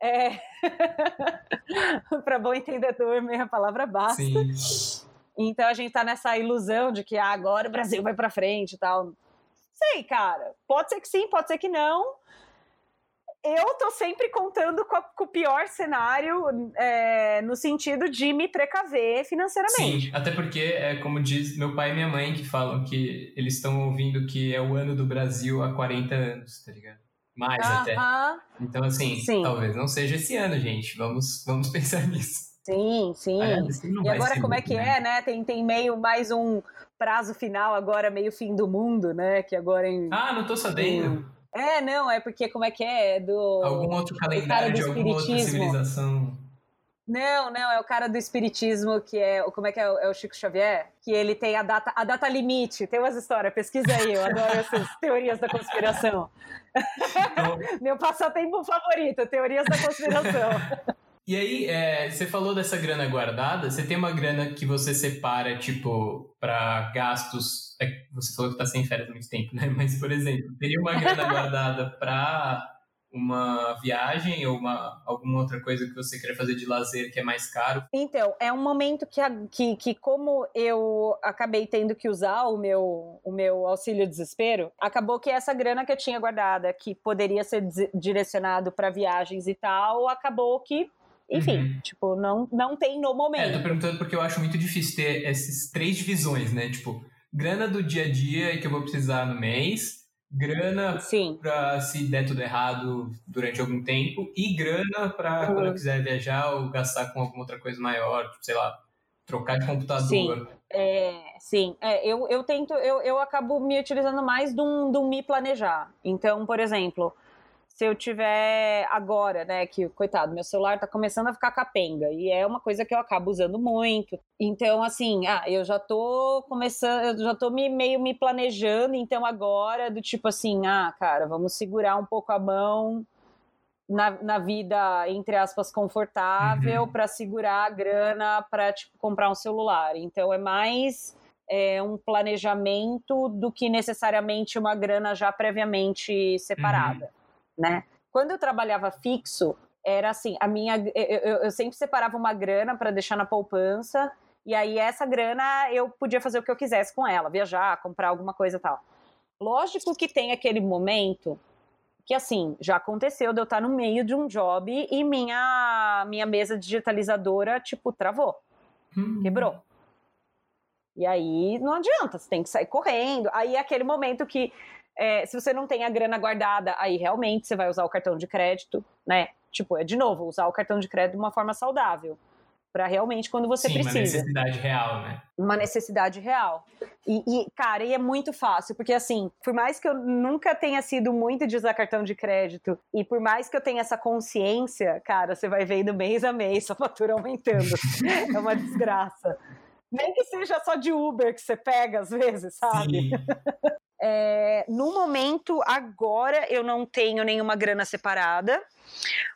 É... Para bom entendedor, meia palavra basta. Sim. Então a gente tá nessa ilusão de que ah, agora o Brasil vai para frente e tal. Sei, cara. Pode ser que sim, pode ser que não eu tô sempre contando com, a, com o pior cenário é, no sentido de me precaver financeiramente. Sim, até porque, é como diz meu pai e minha mãe, que falam que eles estão ouvindo que é o ano do Brasil há 40 anos, tá ligado? Mais uh -huh. até. Então, assim, sim. talvez não seja esse ano, gente. Vamos, vamos pensar nisso. Sim, sim. e agora como é que né? é, né? Tem, tem meio mais um prazo final agora, meio fim do mundo, né? Que agora em... Ah, não tô sabendo. Em é, não, é porque como é que é? Do, Algum outro calendário de alguma outra civilização. Não, não, é o cara do espiritismo que é, como é que é, é o Chico Xavier? Que ele tem a data, a data limite. Tem umas histórias, pesquisa aí, eu adoro essas teorias da conspiração. Então... Meu passatempo favorito, teorias da conspiração. E aí, é, você falou dessa grana guardada, você tem uma grana que você separa, tipo, para gastos. É, você falou que tá sem férias há muito tempo, né? Mas, por exemplo, teria uma grana guardada para uma viagem ou uma, alguma outra coisa que você queira fazer de lazer que é mais caro? Então, é um momento que, que, que como eu acabei tendo que usar o meu, o meu auxílio desespero, acabou que essa grana que eu tinha guardada, que poderia ser direcionado para viagens e tal, acabou que enfim, uhum. tipo, não, não tem no momento. É, tô perguntando porque eu acho muito difícil ter essas três divisões, né? Tipo, grana do dia a dia que eu vou precisar no mês, grana Sim. pra se der tudo errado durante algum tempo, e grana pra uhum. quando eu quiser viajar ou gastar com alguma outra coisa maior, tipo, sei lá, trocar de computador. Sim. É, sim, é, eu, eu tento, eu, eu acabo me utilizando mais de um, de um me planejar. Então, por exemplo, se eu tiver agora, né, que coitado, meu celular tá começando a ficar capenga e é uma coisa que eu acabo usando muito. Então, assim, ah, eu já tô começando, eu já tô me, meio me planejando, então agora do tipo assim, ah, cara, vamos segurar um pouco a mão na, na vida, entre aspas, confortável Uhum. para segurar a grana para tipo comprar um celular. Então é mais é, um planejamento do que necessariamente uma grana já previamente separada né? Quando eu trabalhava fixo, era assim, a minha eu, eu, sempre separava uma grana para deixar na poupança E aí essa grana eu podia fazer o que eu quisesse com ela, viajar, comprar alguma coisa e tal. Lógico que tem aquele momento que assim, já aconteceu de eu estar no meio de um job e minha minha mesa digitalizadora tipo travou. Hum. Quebrou. E aí não adianta, você tem que sair correndo. Aí é aquele momento que é, se você não tem a grana guardada, aí realmente você vai usar o cartão de crédito, né? Tipo, é de novo, usar o cartão de crédito de uma forma saudável para realmente quando você Sim, precisa. Uma necessidade real, né? Uma necessidade real. E, e, cara, e é muito fácil, porque assim, por mais que eu nunca tenha sido muito de usar cartão de crédito, e por mais que eu tenha essa consciência, cara, você vai vendo mês a mês sua fatura aumentando. é uma desgraça. Nem que seja só de Uber que você pega às vezes, sabe? É, no momento, agora, eu não tenho nenhuma grana separada.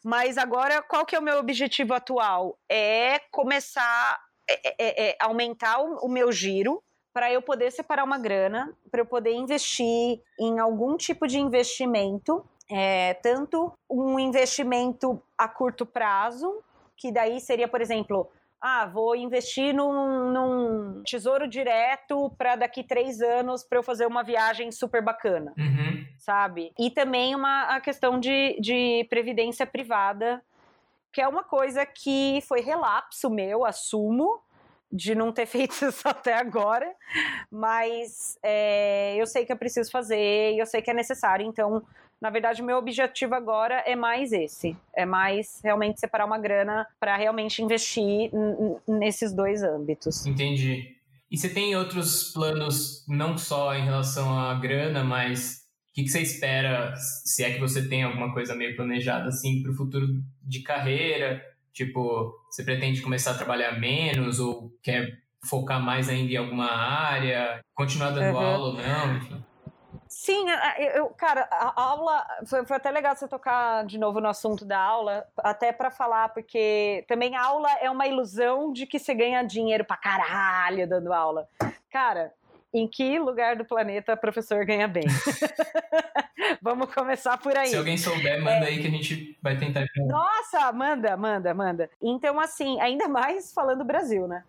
Mas agora, qual que é o meu objetivo atual? É começar é, é, é, é aumentar o, o meu giro para eu poder separar uma grana, para eu poder investir em algum tipo de investimento, é, tanto um investimento a curto prazo, que daí seria, por exemplo, ah, vou investir num, num tesouro direto para daqui três anos para eu fazer uma viagem super bacana, uhum. sabe? E também uma a questão de, de previdência privada, que é uma coisa que foi relapso meu, assumo, de não ter feito isso até agora, mas é, eu sei que eu preciso fazer, eu sei que é necessário, então na verdade, o meu objetivo agora é mais esse. É mais realmente separar uma grana para realmente investir nesses dois âmbitos. Entendi. E você tem outros planos, não só em relação à grana, mas o que, que, você espera, se é que você tem alguma coisa meio planejada assim para o futuro de carreira? Tipo, você pretende começar a trabalhar menos ou quer focar mais ainda em alguma área, continuar dando uhum. aula ou não, enfim? Sim, eu, cara, a aula foi, foi, até legal você tocar de novo no assunto da aula, até para falar, porque também a aula é uma ilusão de que você ganha dinheiro pra caralho dando aula. Cara, em que lugar do planeta professor ganha bem? Vamos começar por aí. Se alguém souber, manda é... aí que a gente vai tentar. Nossa, manda, manda, manda. Então, assim, ainda mais falando Brasil, né?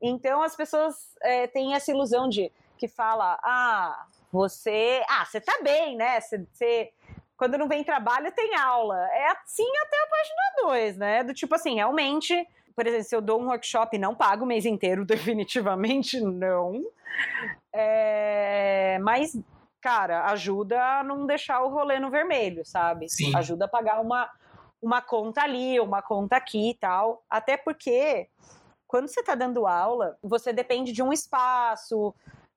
Então as pessoas é, têm essa ilusão de que fala, ah, você, ah, você tá bem, né? Você, você, quando não vem trabalho, tem aula. É assim até a página 2, né? Do tipo assim, realmente, por exemplo, se eu dou um workshop, não pago o mês inteiro, definitivamente não. É, mas, cara, ajuda a não deixar o rolê no vermelho, sabe? Sim. Ajuda a pagar uma, uma conta ali, uma conta aqui e tal. Até porque, quando você tá dando aula, você depende de um espaço,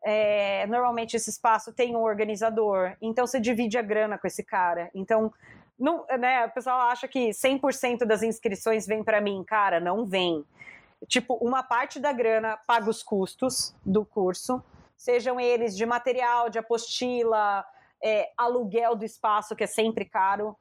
é, normalmente esse espaço tem um organizador, então você divide a grana com esse cara. Então, não, né, o pessoal acha que 100% das inscrições vem para mim. Cara, não vem. Tipo, uma parte da grana paga os custos do curso, sejam eles de material, de apostila, é, aluguel do espaço, que é sempre caro.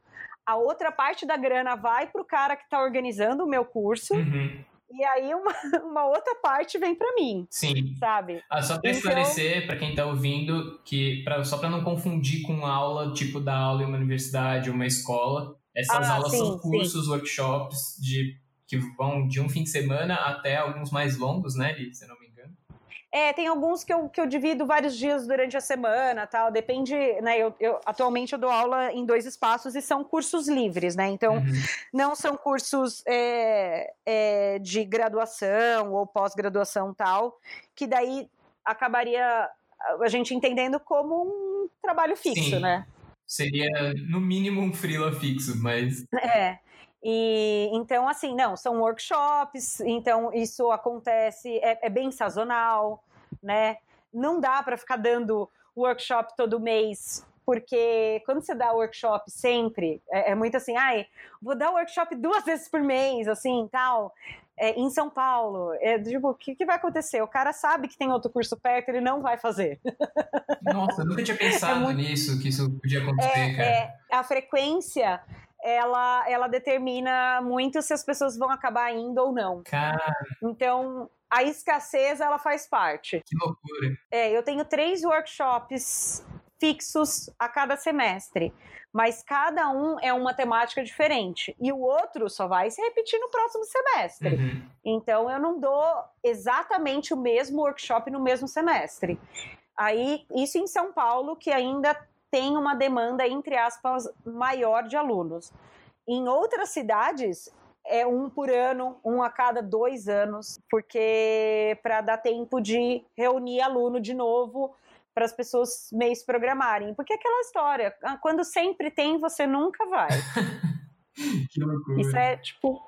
A outra parte da grana vai para o cara que está organizando o meu curso. Uhum. E aí uma, uma outra parte vem para mim. Sim. Sabe? Ah, só para então... esclarecer para quem está ouvindo que pra, só para não confundir com aula tipo da aula em uma universidade ou uma escola, essas ah, aulas sim, são cursos, sim. workshops de que vão de um fim de semana até alguns mais longos, né, Li, se não me é, tem alguns que eu, que eu divido vários dias durante a semana, tal, depende, né, eu, eu atualmente eu dou aula em dois espaços e são cursos livres, né, então uhum. não são cursos é, é, de graduação ou pós-graduação tal, que daí acabaria a gente entendendo como um trabalho fixo, Sim. né. Seria, no mínimo, um freela fixo, mas... É, e então, assim, não, são workshops, então isso acontece, é, é bem sazonal, né? Não dá para ficar dando workshop todo mês, porque quando você dá workshop sempre, é, é, muito assim, ai, vou dar workshop duas vezes por mês, assim, tal, é, em São Paulo. É, tipo, o que, que, vai acontecer? O cara sabe que tem outro curso perto, ele não vai fazer. Nossa, eu nunca tinha pensado é muito... nisso, que isso podia acontecer, é, cara. É, a frequência ela, ela determina muito se as pessoas vão acabar indo ou não. Cara. Então, a escassez, ela faz parte. Que loucura. É, eu tenho três workshops fixos a cada semestre. mas cada um é uma temática diferente e o outro só vai se repetir no próximo semestre. Uhum. Então eu não dou exatamente o mesmo workshop no mesmo semestre. Aí isso em São Paulo que ainda tem uma demanda entre aspas maior de alunos. Em outras cidades é um por ano, um a cada dois anos, porque para dar tempo de reunir aluno de novo para as pessoas meio se programarem. Porque é aquela história, ah, quando sempre tem, você nunca vai. que loucura. Isso é tipo.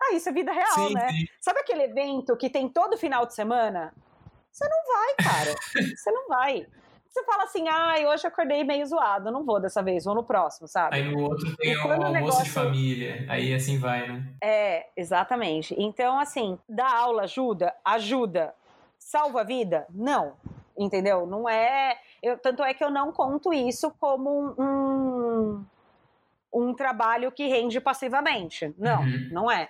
Ah, isso é vida real, sim, né? Sim. Sabe aquele evento que tem todo final de semana? Você não vai, cara. você não vai você fala assim, ai, ah, hoje acordei meio zoado, não vou dessa vez, vou no próximo, sabe? Aí no outro tem o almoço negócio... de família, aí assim vai, né? É, exatamente. Então, assim, dar aula ajuda? Ajuda. Salva a vida? Não. Entendeu? Não é. Eu, tanto é que eu não conto isso como um, um trabalho que rende passivamente. Não, uhum. não é.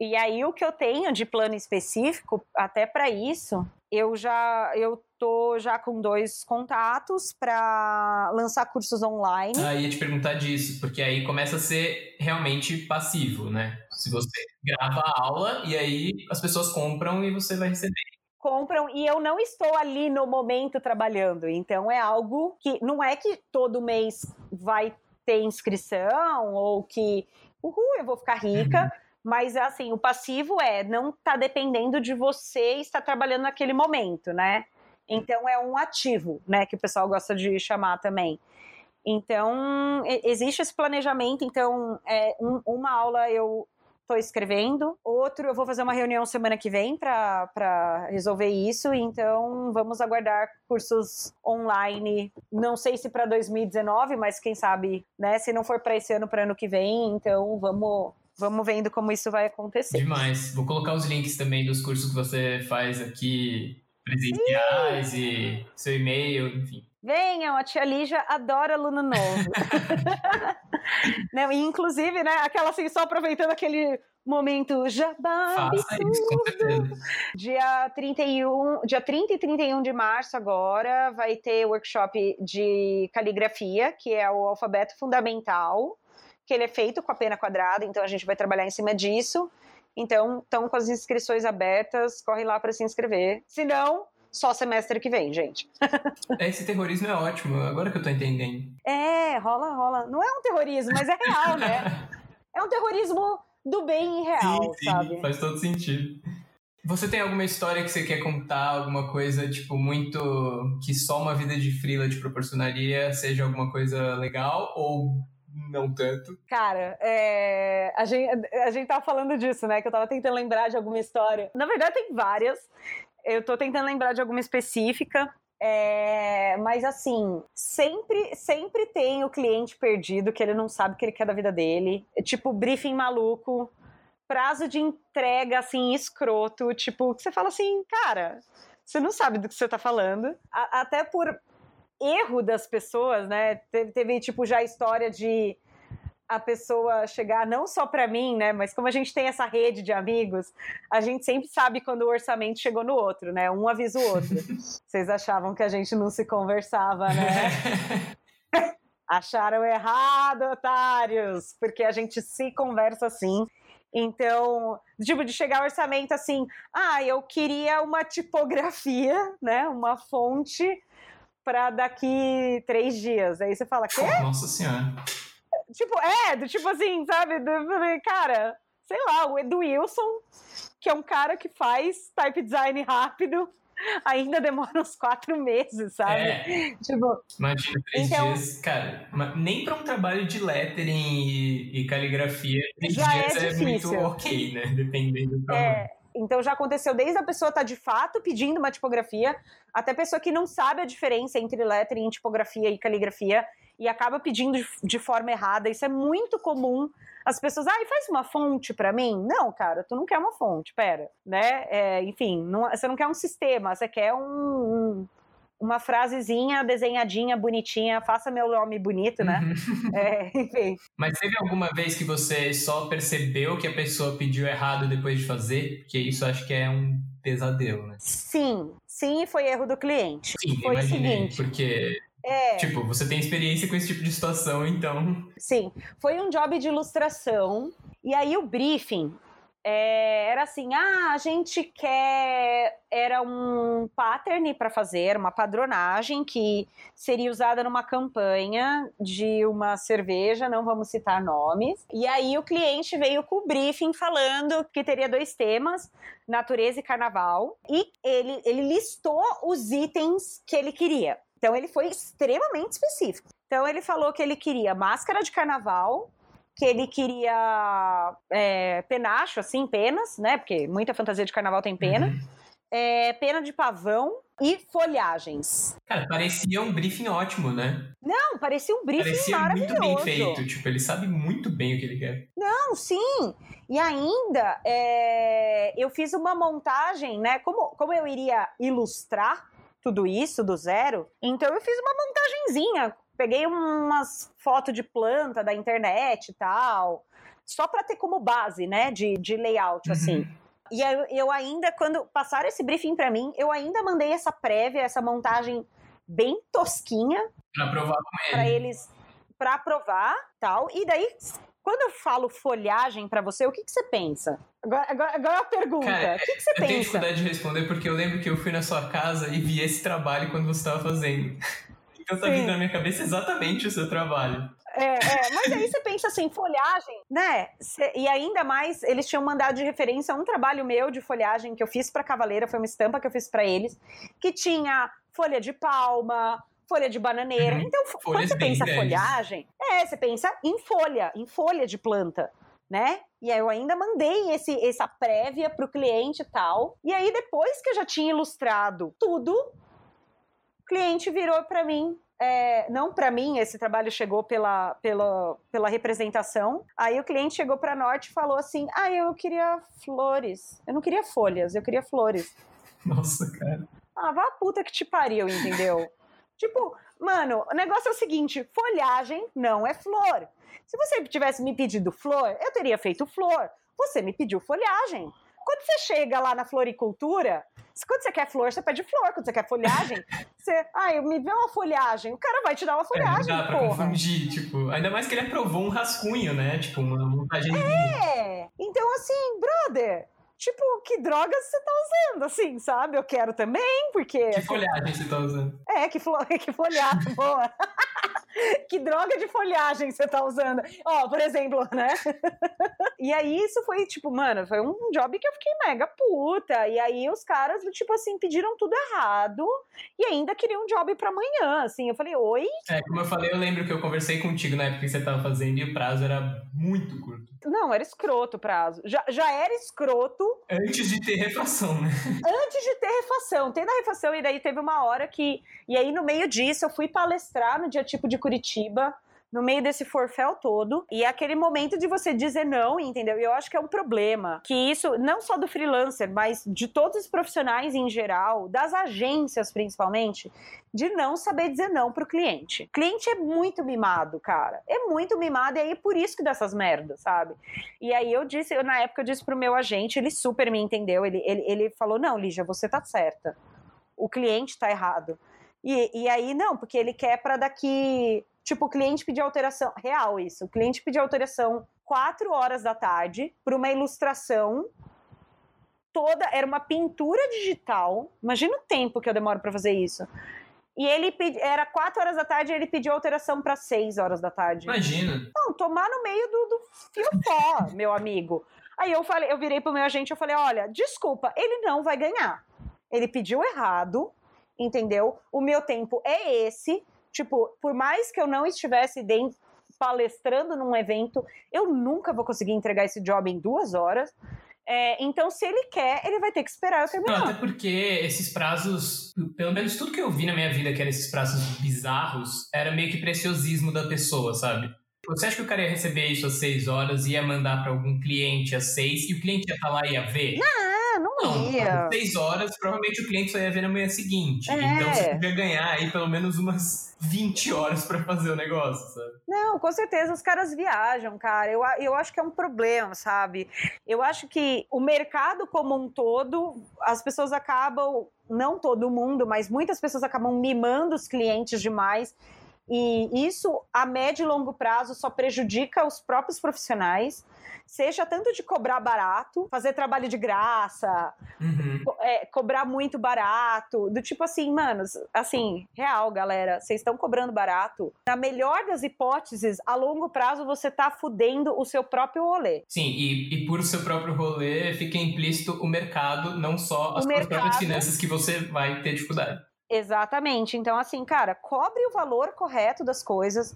E aí o que eu tenho de plano específico, até para isso, eu já eu tô já com dois contatos para lançar cursos online. Ah, ia te perguntar disso, porque aí começa a ser realmente passivo, né? Se você grava a aula e aí as pessoas compram e você vai receber. Compram e eu não estou ali no momento trabalhando, então é algo que não é que todo mês vai ter inscrição ou que uhul, eu vou ficar rica. Uhum mas assim, o passivo é não tá dependendo de você estar trabalhando naquele momento, né? Então é um ativo, né, que o pessoal gosta de chamar também. Então existe esse planejamento. Então é, um, uma aula eu estou escrevendo, outro eu vou fazer uma reunião semana que vem para resolver isso. Então vamos aguardar cursos online. Não sei se para 2019, mas quem sabe, né? Se não for para esse ano, para ano que vem. Então vamos vamos vendo como isso vai acontecer. Demais. Vou colocar os links também dos cursos que você faz aqui, presenciais Sim. e seu e-mail, enfim. Venham, a tia Lígia adora aluno novo. E inclusive, né, aquela assim, só aproveitando aquele momento jabá absurdo. Dia 31, dia 30 e 31 de março agora vai ter workshop de caligrafia, que é o alfabeto fundamental que ele é feito com a pena quadrada, então a gente vai trabalhar em cima disso. Então, estão com as inscrições abertas, corre lá para se inscrever. Se não, só semestre que vem, gente. Esse terrorismo é ótimo, agora que eu tô entendendo. É, rola, rola. Não é um terrorismo, mas é real, né? É um terrorismo do bem real, sim, sim, sabe? Faz todo sentido. Você tem alguma história que você quer contar, alguma coisa, tipo, muito. que só uma vida de frila te proporcionaria, seja alguma coisa legal? Ou não tanto. Cara, é... a, gente, a gente tava falando disso, né? Que eu tava tentando lembrar de alguma história. Na verdade, tem várias. Eu tô tentando lembrar de alguma específica. É, mas assim, sempre, sempre tem o cliente perdido que ele não sabe o que ele quer da vida dele. Tipo, briefing maluco, prazo de entrega assim, escroto. Tipo, que você fala assim, cara, você não sabe do que você tá falando. A, até por erro das pessoas, né? Teve, teve tipo já a história de a pessoa chegar não só para mim, né, mas como a gente tem essa rede de amigos, a gente sempre sabe quando o orçamento chegou no outro, né? Um avisa o outro. Vocês achavam que a gente não se conversava, né? Acharam errado, otários, porque a gente se conversa assim. Então, tipo, de chegar o orçamento assim, ah, eu queria uma tipografia, né? Uma fonte para daqui três dias. Aí você fala, quê? Nossa Senhora. Tipo, é, do tipo assim, sabe? Do, cara, sei lá, o Edu Wilson, que é um cara que faz type design rápido, ainda demora uns quatro meses, sabe? É. Tipo, Imagina, três então, dias, cara, nem para um trabalho de lettering e, e caligrafia, três dias é, é, muito ok, né? Dependendo do. É, então já aconteceu desde a pessoa estar tá de fato pedindo uma tipografia, até pessoa que não sabe a diferença entre lettering, tipografia e caligrafia e acaba pedindo de, forma errada. Isso é muito comum. As pessoas, ah, faz uma fonte para mim? Não, cara, tu não quer uma fonte, pera, né? É, enfim, não, você não quer um sistema, você quer um, um uma frasezinha desenhadinha, bonitinha, faça meu nome bonito, né? Uhum. É, enfim. Mas teve alguma vez que você só percebeu que a pessoa pediu errado depois de fazer? Porque isso acho que é um pesadelo, né? Sim, sim, foi erro do cliente. Sim, foi imaginei, o seguinte. Porque É. Tipo, você tem experiência com esse tipo de situação, então. Sim, foi um job de ilustração. E aí o briefing é, era assim: ah, a gente quer. Era um pattern para fazer, uma padronagem que seria usada numa campanha de uma cerveja, não vamos citar nomes. E aí o cliente veio com o briefing falando que teria dois temas: natureza e carnaval. E ele, ele listou os itens que ele queria. Então ele foi extremamente específico. Então ele falou que ele queria máscara de carnaval, que ele queria é, penacho, assim, penas, né? Porque muita fantasia de carnaval tem pena. Uhum. É, pena de pavão e folhagens. Cara, parecia um briefing ótimo, né? Não, parecia um briefing parecia maravilhoso. muito bem feito. Tipo, ele sabe muito bem o que ele quer. Não, sim. E ainda, é, eu fiz uma montagem, né? Como, como eu iria ilustrar tudo isso do zero, então eu fiz uma montagenzinha peguei umas fotos de planta da internet e tal, só para ter como base, né, de, de layout, uhum. assim. E eu, eu ainda, quando passaram esse briefing para mim, eu ainda mandei essa prévia, essa montagem bem tosquinha. Pra aprovar com ele. Pra eles, pra aprovar, tal. E daí, quando eu falo folhagem para você, o que, que você pensa? Agora, agora, agora a pergunta, Cara, o que, que você eu pensa? Eu tenho dificuldade de responder porque eu lembro que eu fui na sua casa e vi esse trabalho quando você estava fazendo. Então tá vindo na minha cabeça exatamente o seu trabalho. É, é, mas aí você pensa assim, folhagem, né? E ainda mais, eles tinham mandado de referência um trabalho meu de folhagem que eu fiz para Cavaleira, foi uma estampa que eu fiz para eles, que tinha folha de palma, folha de bananeira. Uhum. Então, Folhas quando você pensa grandes. folhagem, é, você pensa em folha, em folha de planta. Né? E aí eu ainda mandei esse, essa prévia pro cliente e tal. E aí, depois que eu já tinha ilustrado tudo, cliente virou para mim, é, não para mim, esse trabalho chegou pela, pela, pela representação. Aí o cliente chegou para Norte e falou assim: Ah, eu queria flores. Eu não queria folhas, eu queria flores. Nossa, cara. Ah, vá a puta que te pariu, entendeu? tipo, mano, o negócio é o seguinte: folhagem não é flor. Se você tivesse me pedido flor, eu teria feito flor. Você me pediu folhagem. Quando você chega lá na floricultura, quando você quer flor, você pede flor. Quando você quer folhagem, você. Ai, me vê uma folhagem. O cara vai te dar uma folhagem. É, não dá pra porra. confundir, tipo. Ainda mais que ele aprovou um rascunho, né? Tipo, uma montagem. É! Então, assim, brother. Tipo, que drogas você tá usando, assim, sabe? Eu quero também, porque. Que folhagem você tá usando? É, que, flo... que folhagem, boa. que droga de folhagem você tá usando? Ó, por exemplo, né? e aí isso foi, tipo, mano, foi um job que eu fiquei mega puta. E aí os caras, tipo assim, pediram tudo errado e ainda queriam um job pra amanhã, assim. Eu falei, oi? É, como eu falei, eu lembro que eu conversei contigo na época que você tava fazendo e o prazo era muito curto. Não, era escroto o prazo. Já, já era escroto. Antes de ter refação, né? Antes de ter refação. Tendo a refação, e daí teve uma hora que. E aí, no meio disso, eu fui palestrar no dia tipo de Curitiba no meio desse forféu todo. E é aquele momento de você dizer não, entendeu? E eu acho que é um problema. Que isso, não só do freelancer, mas de todos os profissionais em geral, das agências principalmente, de não saber dizer não pro cliente. O cliente é muito mimado, cara. É muito mimado, e aí por isso que dá essas merdas, sabe? E aí eu disse, eu, na época eu disse pro meu agente, ele super me entendeu. Ele, ele, ele falou: não, Lígia, você tá certa. O cliente tá errado. E, e aí, não, porque ele quer para daqui Tipo, o cliente pediu alteração. Real isso. O cliente pediu alteração 4 horas da tarde para uma ilustração toda. Era uma pintura digital. Imagina o tempo que eu demoro para fazer isso. E ele pedi, era 4 horas da tarde e ele pediu alteração para 6 horas da tarde. Imagina. Não, tomar no meio do, do fio meu amigo. Aí eu falei, eu virei pro meu agente, eu falei: "Olha, desculpa, ele não vai ganhar. Ele pediu errado, entendeu? O meu tempo é esse Tipo, por mais que eu não estivesse dentro, palestrando num evento, eu nunca vou conseguir entregar esse job em duas horas. É, então, se ele quer, ele vai ter que esperar eu terminar. Não, até porque esses prazos, pelo menos tudo que eu vi na minha vida que eram esses prazos bizarros, era meio que preciosismo da pessoa, sabe? Você acha que o cara ia receber isso às seis horas, ia mandar para algum cliente às seis, e o cliente ia estar tá lá e ia ver? Não, não. Seis horas, provavelmente o cliente só ia ver na manhã seguinte. É. Então você podia ganhar aí pelo menos umas 20 horas para fazer o negócio, sabe? Não, com certeza os caras viajam, cara. Eu, eu acho que é um problema, sabe? Eu acho que o mercado como um todo, as pessoas acabam, não todo mundo, mas muitas pessoas acabam mimando os clientes demais. E isso, a médio e longo prazo, só prejudica os próprios profissionais seja tanto de cobrar barato, fazer trabalho de graça, uhum. co é, cobrar muito barato, do tipo assim, mano, assim, real, galera, vocês estão cobrando barato. Na melhor das hipóteses, a longo prazo você tá fudendo o seu próprio rolê. Sim, e, e por seu próprio rolê fica implícito o mercado, não só as mercado... próprias finanças que você vai ter dificuldade. Exatamente. Então, assim, cara, cobre o valor correto das coisas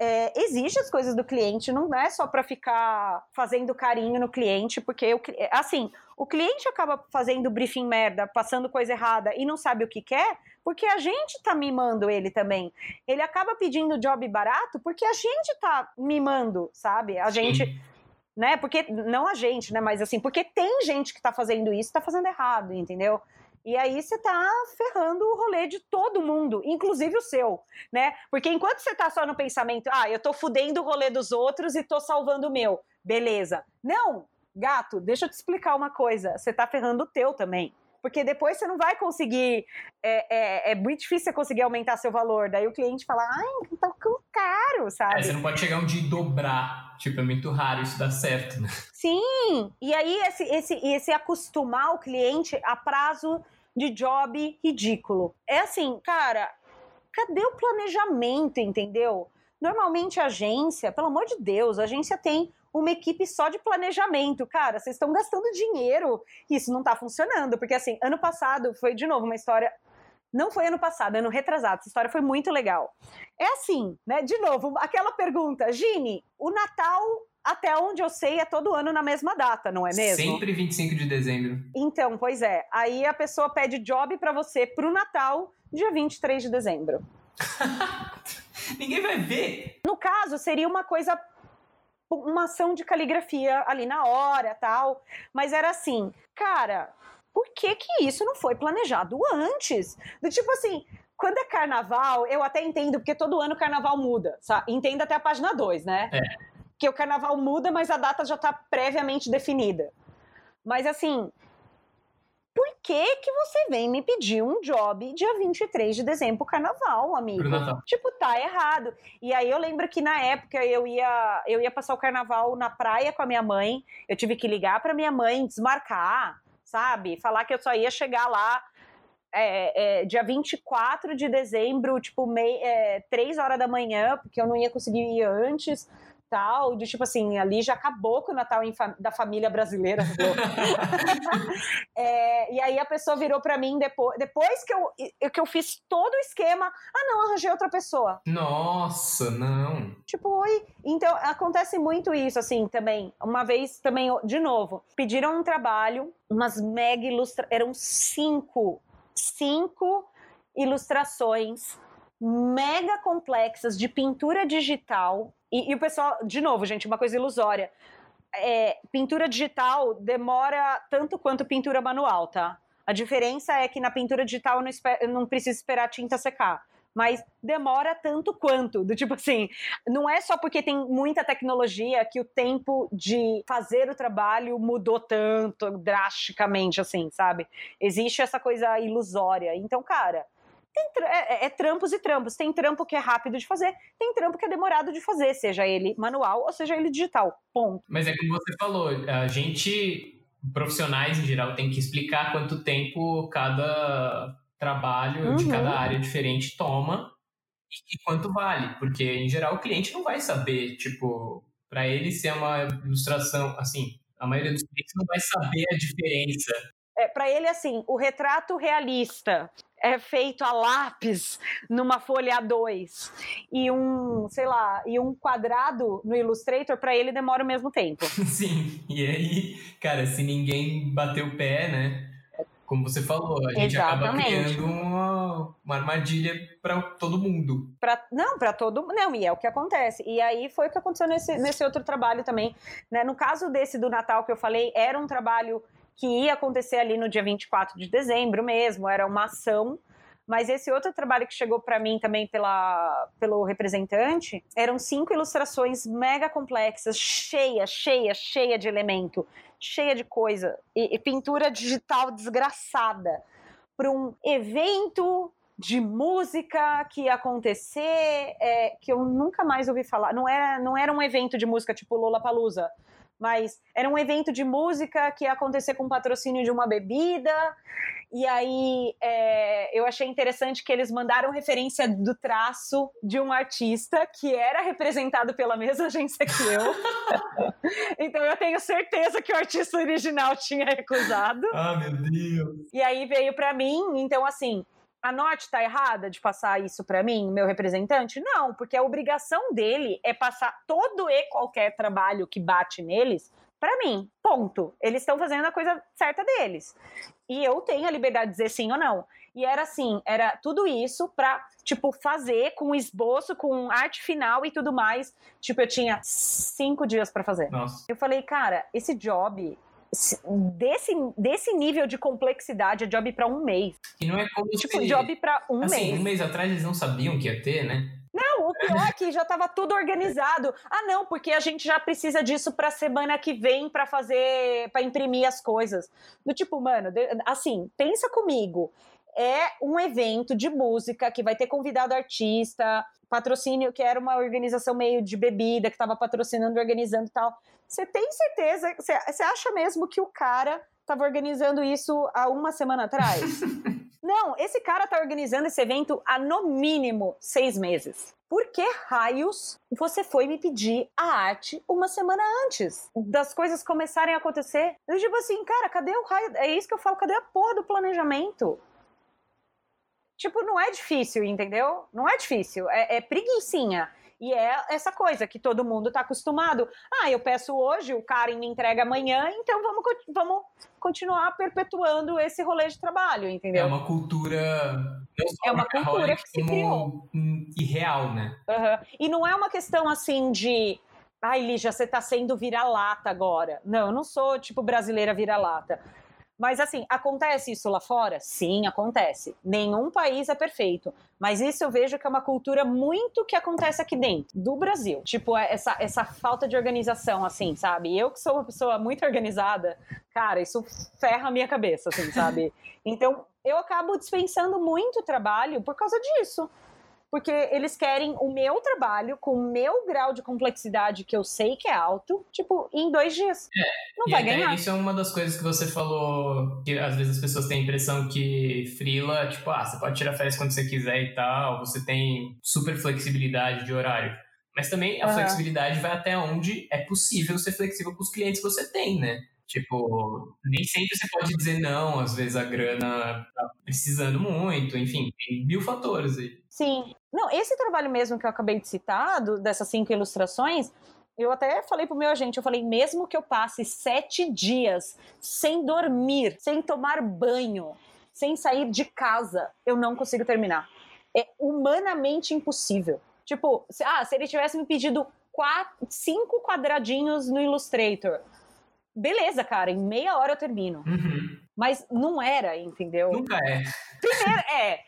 é, exige as coisas do cliente, não é só para ficar fazendo carinho no cliente, porque o, assim, o cliente acaba fazendo briefing merda, passando coisa errada e não sabe o que quer, porque a gente tá mimando ele também. Ele acaba pedindo job barato porque a gente tá mimando, sabe? A gente Sim. né? Porque não a gente, né, mas assim, porque tem gente que tá fazendo isso, tá fazendo errado, entendeu? E aí você tá ferrando o rolê de todo mundo, inclusive o seu, né? Porque enquanto você tá só no pensamento, ah, eu tô fudendo o rolê dos outros e tô salvando o meu, beleza. Não, gato, deixa eu te explicar uma coisa, você tá ferrando o teu também. Porque depois você não vai conseguir. É, é, é muito difícil você conseguir aumentar seu valor. Daí o cliente fala, ai, tá caro, sabe? É, você não pode chegar um dia e dobrar. Tipo, é muito raro isso dar certo, né? Sim! E aí, esse, esse, esse acostumar o cliente a prazo de job ridículo. É assim, cara, cadê o planejamento, entendeu? Normalmente a agência, pelo amor de Deus, a agência tem uma equipe só de planejamento. Cara, vocês estão gastando dinheiro e isso não tá funcionando. Porque, assim, ano passado foi, de novo, uma história. Não foi ano passado, ano retrasado. Essa história foi muito legal. É assim, né? De novo, aquela pergunta, Gini, o Natal até onde eu sei, é todo ano na mesma data, não é mesmo? Sempre 25 de dezembro. Então, pois é. Aí a pessoa pede job para você pro Natal, dia 23 de dezembro. Ninguém vai ver. No caso, seria uma coisa uma ação de caligrafia ali na hora, tal, mas era assim, cara, por que que isso não foi planejado antes? Do tipo assim, quando é carnaval, eu até entendo, porque todo ano o carnaval muda, sabe? Entendo até a página 2, né? É. Que o carnaval muda, mas a data já está previamente definida. Mas assim, por que que você vem me pedir um job dia 23 de dezembro carnaval, amigo? Tipo, tá errado. E aí eu lembro que na época eu ia, eu ia passar o carnaval na praia com a minha mãe, eu tive que ligar pra minha mãe, desmarcar, sabe? Falar que eu só ia chegar lá é, é, dia 24 de dezembro, tipo, mei, é, 3 horas da manhã, porque eu não ia conseguir ir antes tal, de tipo assim, ali já acabou com o Natal da família brasileira. é, e aí a pessoa virou para mim depois, depois que eu, que eu fiz todo o esquema, ah não, arranjei outra pessoa. Nossa, não. Tipo, oi. Então acontece muito isso assim também. Uma vez também, de novo, pediram um trabalho, umas mega ilustra... eram cinco, cinco ilustrações mega complexas de pintura digital e, e, o pessoal, de novo, gente, uma coisa ilusória. É, pintura digital demora tanto quanto pintura manual, tá? A diferença é que na pintura digital eu não, eu não preciso esperar a tinta secar. Mas demora tanto quanto. Do tipo assim, não é só porque tem muita tecnologia que o tempo de fazer o trabalho mudou tanto, drasticamente, assim, sabe? Existe essa coisa ilusória. Então, cara, tem, é, é, é, trampos e trampos. Tem trampo que é rápido de fazer, tem trampo que é demorado de fazer, seja ele manual ou seja ele digital. Ponto. Mas é como você falou, a gente, profissionais em geral, tem que explicar quanto tempo cada trabalho uhum. de cada área diferente toma e, e quanto vale, porque em geral o cliente não vai saber, tipo, para ele ser uma ilustração, assim, a maioria dos clientes não vai saber a diferença. É, para ele, assim, o retrato realista é feito a lápis numa folha A2 e um, sei lá, e um quadrado no Illustrator para ele demora o mesmo tempo. Sim. E aí, cara, se ninguém bater o pé, né? Como você falou, a gente Exatamente. acaba criando uma, uma armadilha para todo mundo. Pra, não, para todo mundo. Não, e é o que acontece. E aí foi o que aconteceu nesse, nesse outro trabalho também. Né? No caso desse do Natal que eu falei, era um trabalho que ia acontecer ali no dia 24 de dezembro mesmo, era uma ação. Mas esse outro trabalho que chegou para mim também pela, pelo representante eram cinco ilustrações mega complexas, cheia, cheia, cheia de elemento, cheia de coisa, e, e pintura digital desgraçada para um evento de música que ia acontecer, é, que eu nunca mais ouvi falar. Não era, não era um evento de música tipo Lollapalooza, mas era um evento de música que ia acontecer com patrocínio de uma bebida. E aí é, eu achei interessante que eles mandaram referência do traço de um artista que era representado pela mesma agência que eu. então eu tenho certeza que o artista original tinha recusado. Ah, meu Deus! E aí veio para mim, então assim, a Norte está errada de passar isso para mim, meu representante? Não, porque a obrigação dele é passar todo e qualquer trabalho que bate neles para mim. Ponto. Eles estão fazendo a coisa certa deles. E eu tenho a liberdade de dizer sim ou não. E era assim, era tudo isso para tipo, fazer com esboço, com arte final e tudo mais. Tipo, eu tinha cinco dias para fazer. Nossa. Eu falei, cara, esse job desse, desse nível de complexidade é job para um mês. E não é como tipo, se... job para um assim, mês. um mês atrás eles não sabiam que ia ter, né? Não, o pior é que já estava tudo organizado. Ah, não, porque a gente já precisa disso para semana que vem para fazer, para imprimir as coisas. Do tipo, mano, assim, pensa comigo. É um evento de música que vai ter convidado artista, patrocínio que era uma organização meio de bebida que estava patrocinando, organizando e tal. Você tem certeza? Você acha mesmo que o cara estava organizando isso há uma semana atrás? Não, esse cara está organizando esse evento há no mínimo seis meses. Por que raios você foi me pedir a arte uma semana antes das coisas começarem a acontecer? Eu digo assim, cara, cadê o raio? É isso que eu falo, cadê a porra do planejamento? Tipo, não é difícil, entendeu? Não é difícil, é, é preguiçinha. E é essa coisa que todo mundo está acostumado. Ah, eu peço hoje, o cara me entrega amanhã, então vamos, vamos continuar perpetuando esse rolê de trabalho, entendeu? É uma cultura. é uma cultura que se criou. Irreal, né? Uhum. E não é uma questão assim de. Ai, Lígia, você está sendo vira-lata agora. Não, eu não sou tipo brasileira vira-lata. Mas assim, acontece isso lá fora? Sim, acontece. Nenhum país é perfeito. Mas isso eu vejo que é uma cultura muito que acontece aqui dentro do Brasil. Tipo, é essa, essa falta de organização, assim, sabe? Eu que sou uma pessoa muito organizada, cara, isso ferra a minha cabeça, assim, sabe? Então, eu acabo dispensando muito trabalho por causa disso porque eles querem o meu trabalho com o meu grau de complexidade que eu sei que é alto, tipo, em dois dias. É, não vai ganhar. Isso é uma das coisas que você falou, que às vezes as pessoas têm a impressão que frila, tipo, ah, você pode tirar férias quando você quiser e tal, você tem super flexibilidade de horário. Mas também a uhum. flexibilidade vai até onde é possível ser flexível com os clientes que você tem, né? Tipo, nem sempre você pode dizer não, às vezes a grana tá precisando muito, enfim, tem mil fatores aí. Sim. Não, esse trabalho mesmo que eu acabei de citar, do, dessas cinco ilustrações, eu até falei pro meu agente, eu falei, mesmo que eu passe sete dias sem dormir, sem tomar banho, sem sair de casa, eu não consigo terminar. É humanamente impossível. Tipo, se, ah, se ele tivesse me pedido quatro, cinco quadradinhos no Illustrator, beleza, cara, em meia hora eu termino. Uhum. Mas não era, entendeu? Nunca é. Primeiro, é.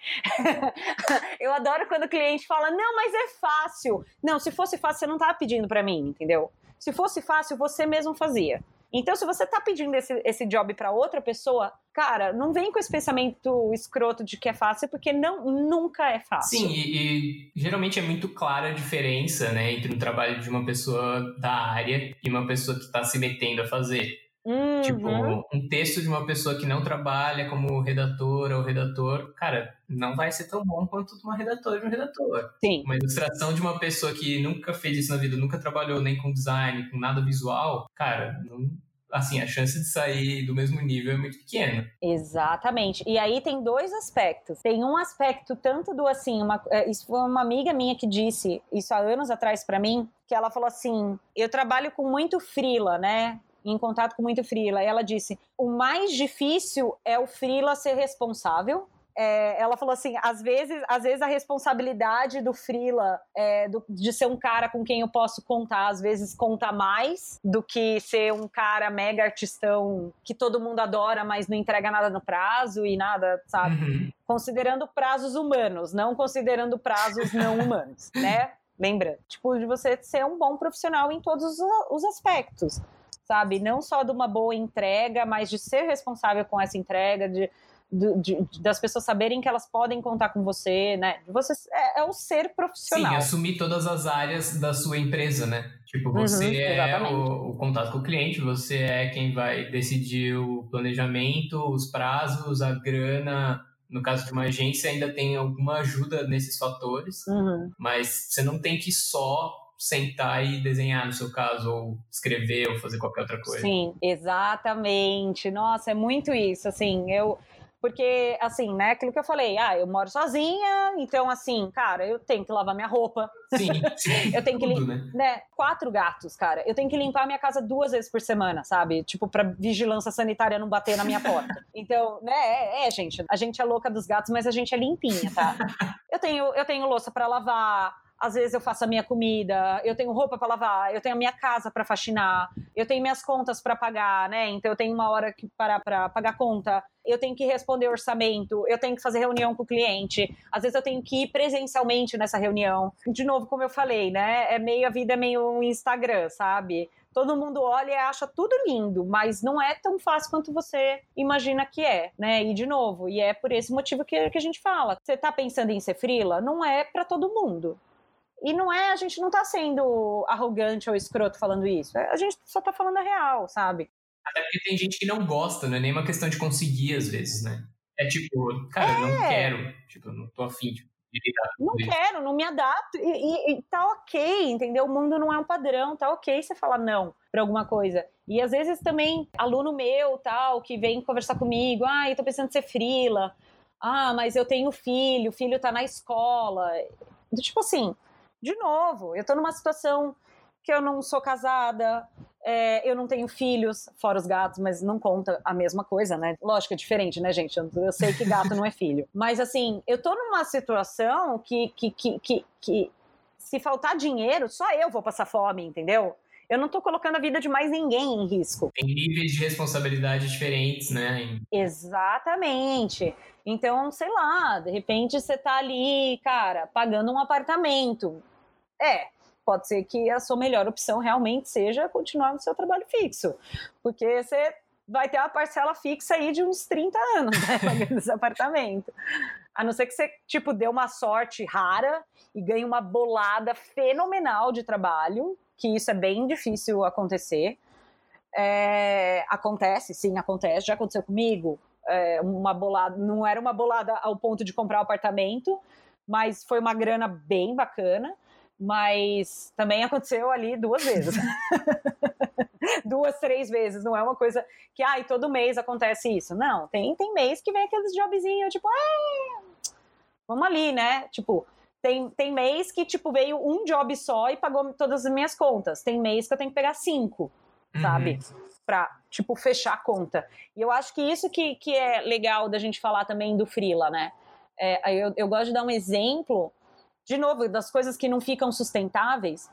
eu adoro quando o cliente fala, não, mas é fácil. Não, se fosse fácil, você não tava pedindo para mim, entendeu? Se fosse fácil, você mesmo fazia. Então, se você tá pedindo esse, esse job para outra pessoa, cara, não vem com esse pensamento escroto de que é fácil, porque não, nunca é fácil. Sim, e, e geralmente é muito clara a diferença, né, entre o trabalho de uma pessoa da área e uma pessoa que está se metendo a fazer. Uhum. Tipo, um texto de uma pessoa que não trabalha como redatora ou redator, cara, não vai ser tão bom quanto uma redatora de um redator. Sim. Uma ilustração de uma pessoa que nunca fez isso na vida, nunca trabalhou nem com design, com nada visual, cara, não, assim, a chance de sair do mesmo nível é muito pequena. Exatamente. E aí tem dois aspectos. Tem um aspecto tanto do assim, uma, é, isso foi uma amiga minha que disse isso há anos atrás para mim, que ela falou assim: "Eu trabalho com muito frila, né? Em contato com muito frila. E ela disse: o mais difícil é o frila ser responsável é, ela falou assim: às vezes, às vezes a responsabilidade do Frila é, do, de ser um cara com quem eu posso contar, às vezes conta mais do que ser um cara mega artistão que todo mundo adora, mas não entrega nada no prazo e nada, sabe? Uhum. Considerando prazos humanos, não considerando prazos não humanos, né? Lembrando, tipo, de você ser um bom profissional em todos os aspectos, sabe? Não só de uma boa entrega, mas de ser responsável com essa entrega, de de, de, das pessoas saberem que elas podem contar com você, né? Você é, é o ser profissional. Sim, assumir todas as áreas da sua empresa, né? Tipo, uhum, você uhum, é o, o, contato com o cliente, você é quem vai decidir o planejamento, os prazos, a grana. No caso de uma agência, ainda tem alguma ajuda nesses fatores, uhum. mas você não tem que só sentar e desenhar no seu caso, ou escrever, ou fazer qualquer outra coisa. Sim, exatamente. Nossa, é muito isso. Assim, eu porque, assim, né, aquilo que eu falei, ah, eu moro sozinha, então, assim, cara, eu tenho que lavar minha roupa. Sim, sim eu tenho que limpar, né? né? Quatro gatos, cara. Eu tenho que limpar a minha casa duas vezes por semana, sabe? Tipo, pra vigilância sanitária não bater na minha porta. Então, né, é, é, gente, a gente é louca dos gatos, mas a gente é limpinha, tá? Eu tenho, eu tenho louça para lavar, às vezes eu faço a minha comida, eu tenho roupa para lavar, eu tenho a minha casa para faxinar, eu tenho minhas contas para pagar, né? Então eu tenho uma hora que parar para pagar conta, eu tenho que responder orçamento, eu tenho que fazer reunião com o cliente, às vezes eu tenho que ir presencialmente nessa reunião. De novo, como eu falei, né? É meio a vida é meio um Instagram, sabe? todo mundo olha e acha tudo lindo, mas não é tão fácil quanto você imagina que é, né? E de novo, e é por esse motivo que, que a gente fala. Você tá pensando em ser frila? Não é para todo mundo. E não é, a gente não tá sendo arrogante ou escroto falando isso. A gente só tá falando a real, sabe? Até porque tem gente que não gosta, não é nem uma questão de conseguir às vezes, né? É tipo, cara, é. não quero, tipo, não tô afim de não quero, não me adapto. E, e, e, tá ok, entendeu? O mundo não é um padrão, tá ok você falar não pra alguma coisa. E às vezes também, aluno meu, tal, que vem conversar comigo, ah, eu tô pensando em ser frila. Ah, mas eu tenho filho, o filho tá na escola. Tipo assim, de novo, eu tô numa situação que eu não sou casada, é, eu não tenho filhos, fora os gatos, mas não conta a mesma coisa, né? Lógico, é diferente, né, gente? Eu, eu sei que gato não é filho. Mas, assim, eu tô numa situação que, que, que, que, que se faltar dinheiro, só eu vou passar fome, entendeu? Eu não tô colocando a vida de mais ninguém em risco. Tem níveis de responsabilidade diferentes, né? Exatamente. Então, sei lá, de repente você tá ali, cara, pagando um apartamento é, pode ser que a sua melhor opção realmente seja continuar no seu trabalho fixo, porque você vai ter uma parcela fixa aí de uns 30 anos, né, pagando esse apartamento. A não ser que você, tipo, dê uma sorte rara e ganhe uma bolada fenomenal de trabalho, que isso é bem difícil acontecer. É, acontece, sim, acontece, já aconteceu comigo. É, uma bolada, não era uma bolada ao ponto de comprar um apartamento, mas foi uma grana bem bacana mas também aconteceu ali duas vezes. duas, três vezes, não é uma coisa que, ai, todo mês acontece isso. Não, tem, tem mês que vem aqueles jobzinhos, tipo, ah, vamos ali, né? Tipo, tem, tem mês que, tipo, veio um job só e pagou todas as minhas contas. Tem mês que eu tenho que pegar cinco, uhum. sabe? Pra, tipo, fechar a conta. E eu acho que isso que, que é legal da gente falar também do Freela, né? É, eu, eu gosto de dar um exemplo de novo, das coisas que não ficam sustentáveis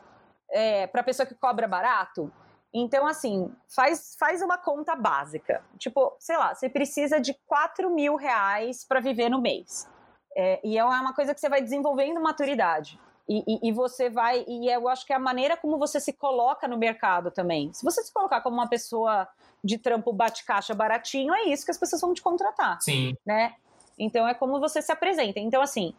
é, para a pessoa que cobra barato. Então, assim, faz, faz uma conta básica. Tipo, sei lá, você precisa de 4 mil reais para viver no mês. É, e é uma coisa que você vai desenvolvendo maturidade. E, e, e, você vai. E eu acho que é a maneira como você se coloca no mercado também. Se você se colocar como uma pessoa de trampo bate-caixa baratinho, é isso que as pessoas vão te contratar. Sim. Né? Então é como você se apresenta. Então, assim,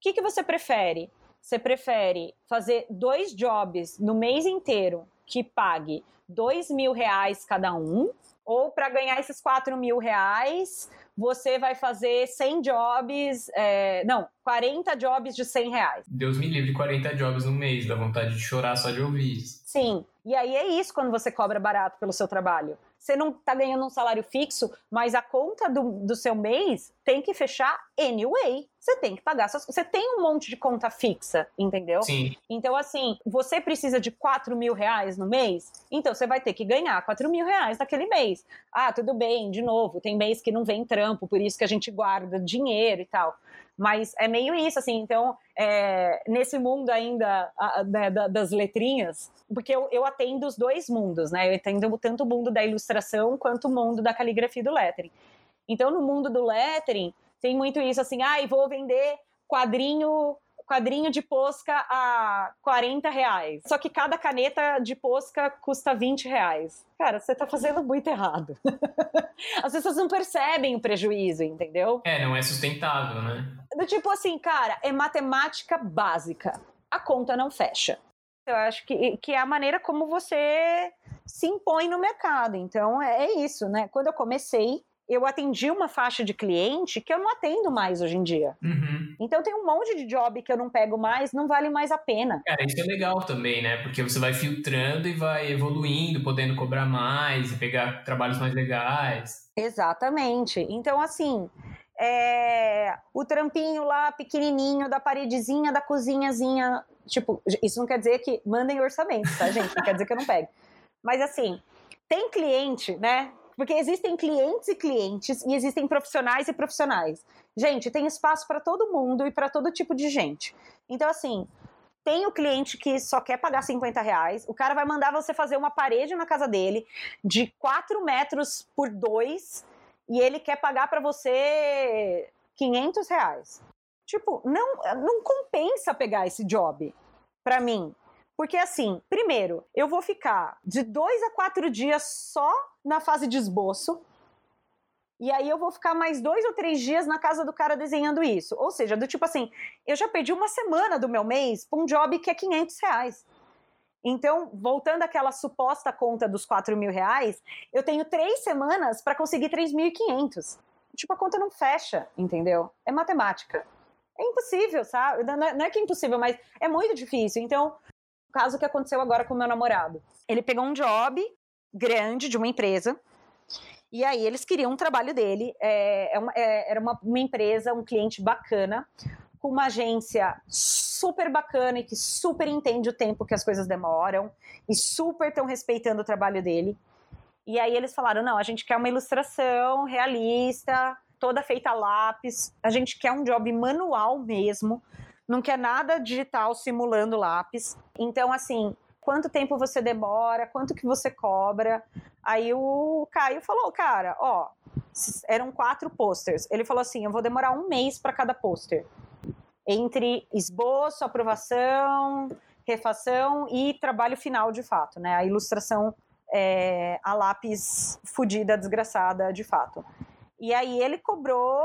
que, que você prefere? Você prefere fazer dois jobs no mês inteiro que pague dois mil reais cada um? Ou para ganhar esses quatro mil reais, você vai fazer 100 jobs, é, não, 40 jobs de 100 reais. Deus me livre, 40 jobs no mês, dá vontade de chorar só de ouvir isso. Sim, e aí é isso quando você cobra barato pelo seu trabalho. Você não está ganhando um salário fixo, mas a conta do, do seu mês tem que fechar anyway. Você tem que pagar suas. Você tem um monte de conta fixa, entendeu? Sim. Então, assim, você precisa de 4 mil reais no mês, então você vai ter que ganhar 4 mil reais naquele mês. Ah, tudo bem, de novo, tem mês que não vem trampo, por isso que a gente guarda dinheiro e tal. Mas é meio isso, assim. Então, é, nesse mundo ainda a, né, das letrinhas, porque eu, eu atendo os dois mundos, né? Eu atendo tanto o mundo da ilustração quanto o mundo da caligrafia e do lettering. Então, no mundo do lettering, tem muito isso, assim, ah, vou vender quadrinho quadrinho de posca a 40 reais. Só que cada caneta de posca custa 20 reais. Cara, você tá fazendo muito errado. As pessoas não percebem o prejuízo, entendeu? É, não é sustentável, né? Do tipo assim, cara, é matemática básica. A conta não fecha. Eu acho que, que é a maneira como você se impõe no mercado. Então, é, é isso, né? Quando eu comecei, eu atendi uma faixa de cliente que eu não atendo mais hoje em dia. Uhum. Então tem um monte de job que eu não pego mais, não vale mais a pena. Cara, isso é legal também, né? Porque você vai filtrando e vai evoluindo, podendo cobrar mais e pegar trabalhos mais legais. Exatamente. Então, assim, é... o trampinho lá pequenininho da paredezinha da cozinhazinha. Tipo, isso não quer dizer que mandem orçamento, tá, gente? Não quer dizer que eu não pego. Mas assim, tem cliente, né? Porque existem clientes e clientes e existem profissionais e profissionais. Gente, tem espaço para todo mundo e para todo tipo de gente. Então, assim, tem o cliente que só quer pagar 50 reais, o cara vai mandar você fazer uma parede na casa dele de 4 metros por 2 e ele quer pagar para você 500 reais. Tipo, não, não compensa pegar esse job para mim. Porque assim, primeiro, eu vou ficar de dois a quatro dias só na fase de esboço. E aí eu vou ficar mais dois ou três dias na casa do cara desenhando isso. Ou seja, do tipo assim, eu já perdi uma semana do meu mês para um job que é 500 reais. Então, voltando àquela suposta conta dos 4 mil reais, eu tenho três semanas para conseguir 3.500. Tipo, a conta não fecha, entendeu? É matemática. É impossível, sabe? Não é que é impossível, mas é muito difícil. Então, caso que aconteceu agora com meu namorado. Ele pegou um job grande de uma empresa. E aí eles queriam um trabalho dele. É, é uma, é, era uma, uma empresa, um cliente bacana, com uma agência super bacana e que super entende o tempo que as coisas demoram e super estão respeitando o trabalho dele. E aí eles falaram: não, a gente quer uma ilustração realista, toda feita a lápis, a gente quer um job manual mesmo, não quer nada digital simulando lápis. Então, assim, quanto tempo você demora, quanto que você cobra. Aí o Caio falou, cara, ó, eram quatro posters. Ele falou assim, eu vou demorar um mês para cada pôster. Entre esboço, aprovação, refação e trabalho final de fato, né? A ilustração é, a lápis fudida, desgraçada de fato. E aí ele cobrou,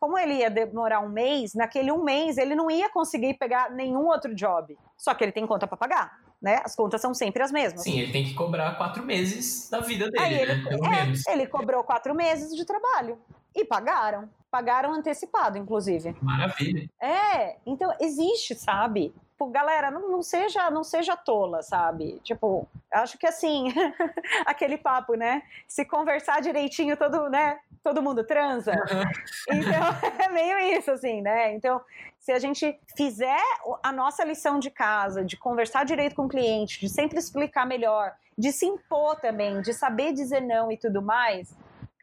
como ele ia demorar um mês, naquele um mês ele não ia conseguir pegar nenhum outro job. Só que ele tem conta para pagar, né? As contas são sempre as mesmas. Sim, ele tem que cobrar quatro meses da vida dele, aí ele, né? Pelo é, menos. Ele cobrou quatro meses de trabalho. E pagaram. Pagaram antecipado, inclusive. Maravilha. É, então existe, sabe? Tipo, galera, não, não, seja não seja tola, sabe? Tipo, acho que assim, aquele papo, né? Se conversar direitinho, todo, né? todo mundo transa. Então, é meio isso, assim, né? Então, se a gente fizer a nossa lição de casa, de conversar direito com o cliente, de sempre explicar melhor, de se impor também, de saber dizer não e tudo mais,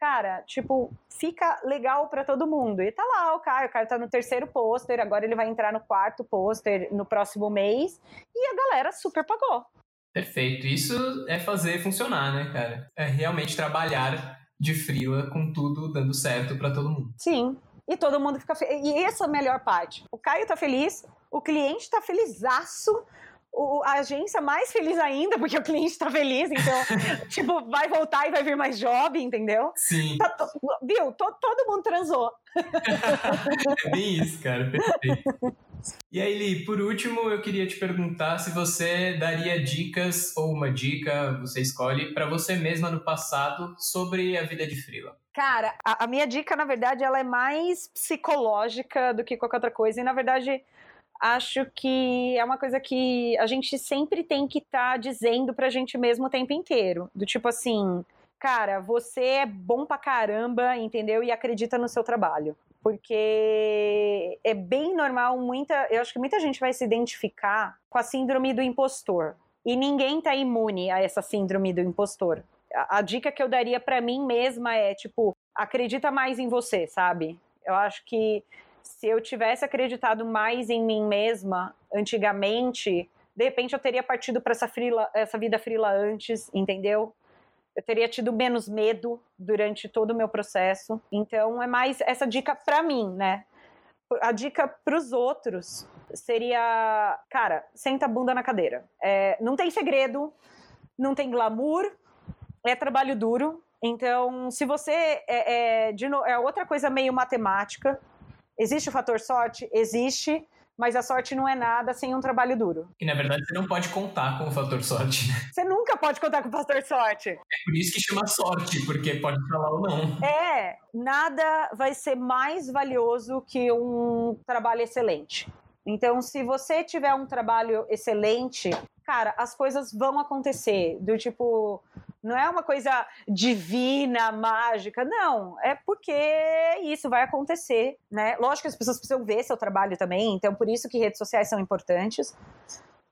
cara, tipo, fica legal para todo mundo. E tá lá o Caio, o Caio tá no terceiro pôster, agora ele vai entrar no quarto pôster no próximo mês, e a galera super pagou. Perfeito. Isso é fazer funcionar, né, cara? É realmente trabalhar de frila com tudo dando certo para todo mundo. Sim. E todo mundo fica feliz. E essa é a melhor parte. O Caio tá feliz, o cliente tá felizaço, o, a agência mais feliz ainda, porque o cliente tá feliz, então, tipo, vai voltar e vai vir mais job, entendeu? Sim. Tá, viu? Todo, todo mundo transou. é bem isso, cara. Perfeito. E aí, Li, por último, eu queria te perguntar se você daria dicas ou uma dica, você escolhe, para você mesma no passado sobre a vida de freela. Cara, a, a, minha dica, na verdade, ela é mais psicológica do que qualquer outra coisa. E, na verdade, acho que é uma coisa que a gente sempre tem que estar tá dizendo pra gente mesmo o tempo inteiro. Do tipo assim, cara, você é bom pra caramba, entendeu? E acredita no seu trabalho. Porque é bem normal, muita, eu acho que muita gente vai se identificar com a síndrome do impostor. E ninguém tá imune a essa síndrome do impostor. A, a dica que eu daria para mim mesma é, tipo, acredita mais em você, sabe? Eu acho que se eu tivesse acreditado mais em mim mesma antigamente, de repente eu teria partido para essa, essa vida frila antes, entendeu? Eu teria tido menos medo durante todo o meu processo. Então é mais essa dica para mim, né? A dica para os outros seria, cara, senta a bunda na cadeira. É, não tem segredo, não tem glamour, é trabalho duro. Então, se você é, é, de no, é outra coisa meio matemática, existe o fator sorte, existe, mas a sorte não é nada sem um trabalho duro. E na verdade você não pode contar com o fator sorte. Né? Você nunca pode contar com o fator sorte. É por isso que chama sorte, porque pode falar ou não. É, nada vai ser mais valioso que um trabalho excelente. Então, se você tiver um trabalho excelente, cara, as coisas vão acontecer. Do tipo, não é uma coisa divina, mágica, não. É porque isso vai acontecer, né? Lógico que as pessoas precisam ver seu trabalho também, então por isso que redes sociais são importantes.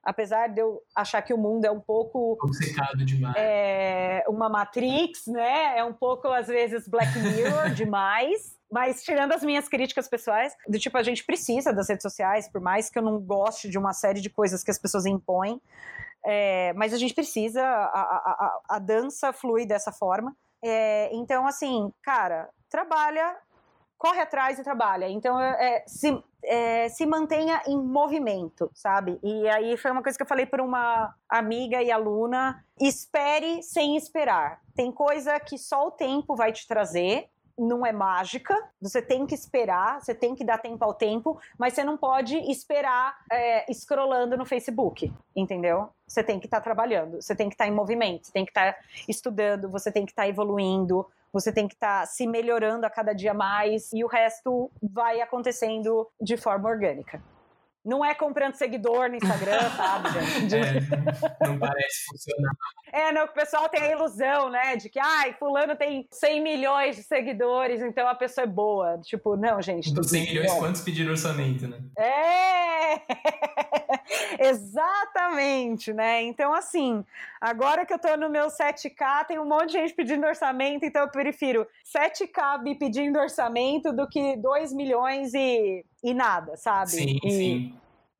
Apesar de eu achar que o mundo é um pouco. Obcecado demais. É uma Matrix, né? É um pouco, às vezes, Black Mirror demais. Mas tirando as minhas críticas pessoais, do tipo, a gente precisa das redes sociais, por mais que eu não goste de uma série de coisas que as pessoas impõem. É, mas a gente precisa, a, a, a, dança flui dessa forma. É, então, assim, cara, trabalha, corre atrás e trabalha. Então, é, se, é, se mantenha em movimento, sabe? E aí foi uma coisa que eu falei para uma amiga e aluna: espere sem esperar. Tem coisa que só o tempo vai te trazer não é mágica, você tem que esperar, você tem que dar tempo ao tempo, mas você não pode esperar é, scrollando no Facebook, entendeu? Você tem que estar tá trabalhando, você tem que estar tá em movimento, você tem que estar tá estudando, você tem que estar tá evoluindo, você tem que estar tá se melhorando a cada dia mais e o resto vai acontecendo de forma orgânica. Não é comprando seguidor no Instagram, sabe, gente? É, não parece funcionar. É, não, o pessoal tem a ilusão, né, de que, ai, fulano tem 100 milhões de seguidores, então a pessoa é boa. Tipo, não, gente. Dos 100 milhões, quantos pediram orçamento, né? É! Exatamente, né? Então, assim, agora que eu tô no meu 7K, tem um monte de gente pedindo orçamento, então eu prefiro 7K me pedindo orçamento do que 2 milhões e e nada, sabe? Sim, e, sim.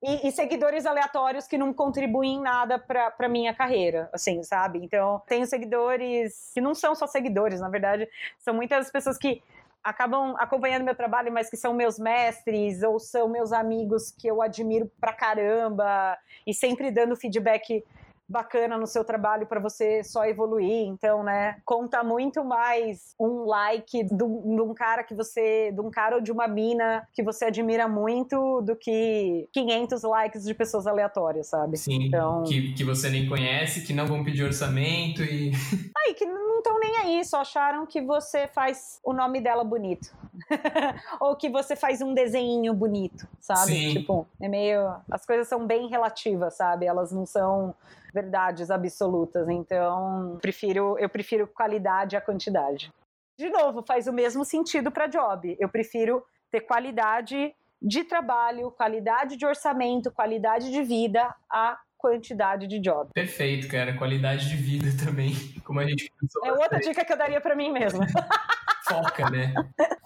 E, e, seguidores aleatórios que não contribuem em nada pra, pra minha carreira, assim, sabe? Então, tenho seguidores que não são só seguidores, na verdade, são muitas pessoas que acabam acompanhando meu trabalho, mas que são meus mestres ou são meus amigos que eu admiro pra caramba e sempre dando feedback bacana no seu trabalho para você só evoluir. Então, né, conta muito mais um like de um cara que você, de um cara ou de uma mina que você admira muito do que 500 likes de pessoas aleatórias, sabe? Sim, então... que, que você nem conhece, que não vão pedir orçamento e... Aí, que não estão nem aí, só acharam que você faz o nome dela bonito. ou que você faz um desenho bonito, sabe? Sim. Tipo, é meio... As coisas são bem relativas, sabe? Elas não são verdades absolutas. Então, prefiro, eu prefiro qualidade à quantidade. De novo, faz o mesmo sentido para job. Eu prefiro ter qualidade de trabalho, qualidade de orçamento, qualidade de vida a quantidade de job. Perfeito, cara. Qualidade de vida também, como a gente pensou. É outra dica que eu daria para mim mesma. Foca, né?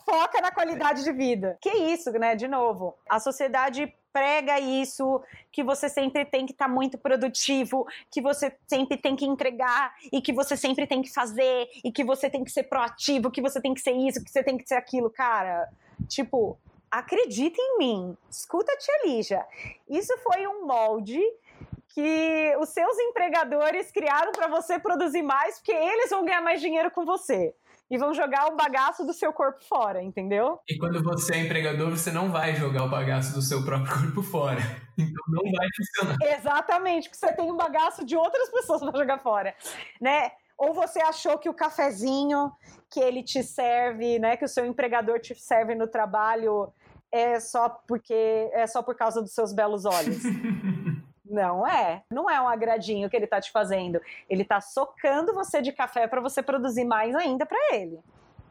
Foca na qualidade de vida. Que isso, né? De novo, a sociedade prega isso, que você sempre tem que estar tá muito produtivo, que você sempre tem que entregar e que você sempre tem que fazer e que você tem que ser proativo, que você tem que ser isso, que você tem que ser aquilo, cara. Tipo, acredita em mim. Escuta a tia Lígia. Isso foi um molde que os seus empregadores criaram para você produzir mais, porque eles vão ganhar mais dinheiro com você e vão jogar o bagaço do seu corpo fora, entendeu? E quando você é empregador, você não vai jogar o bagaço do seu próprio corpo fora. Então não vai funcionar. Exatamente, porque você tem um bagaço de outras pessoas para jogar fora, né? Ou você achou que o cafezinho que ele te serve, né, que o seu empregador te serve no trabalho é só porque é só por causa dos seus belos olhos. Não é. Não é um agradinho que ele tá te fazendo. Ele tá socando você de café para você produzir mais ainda para ele.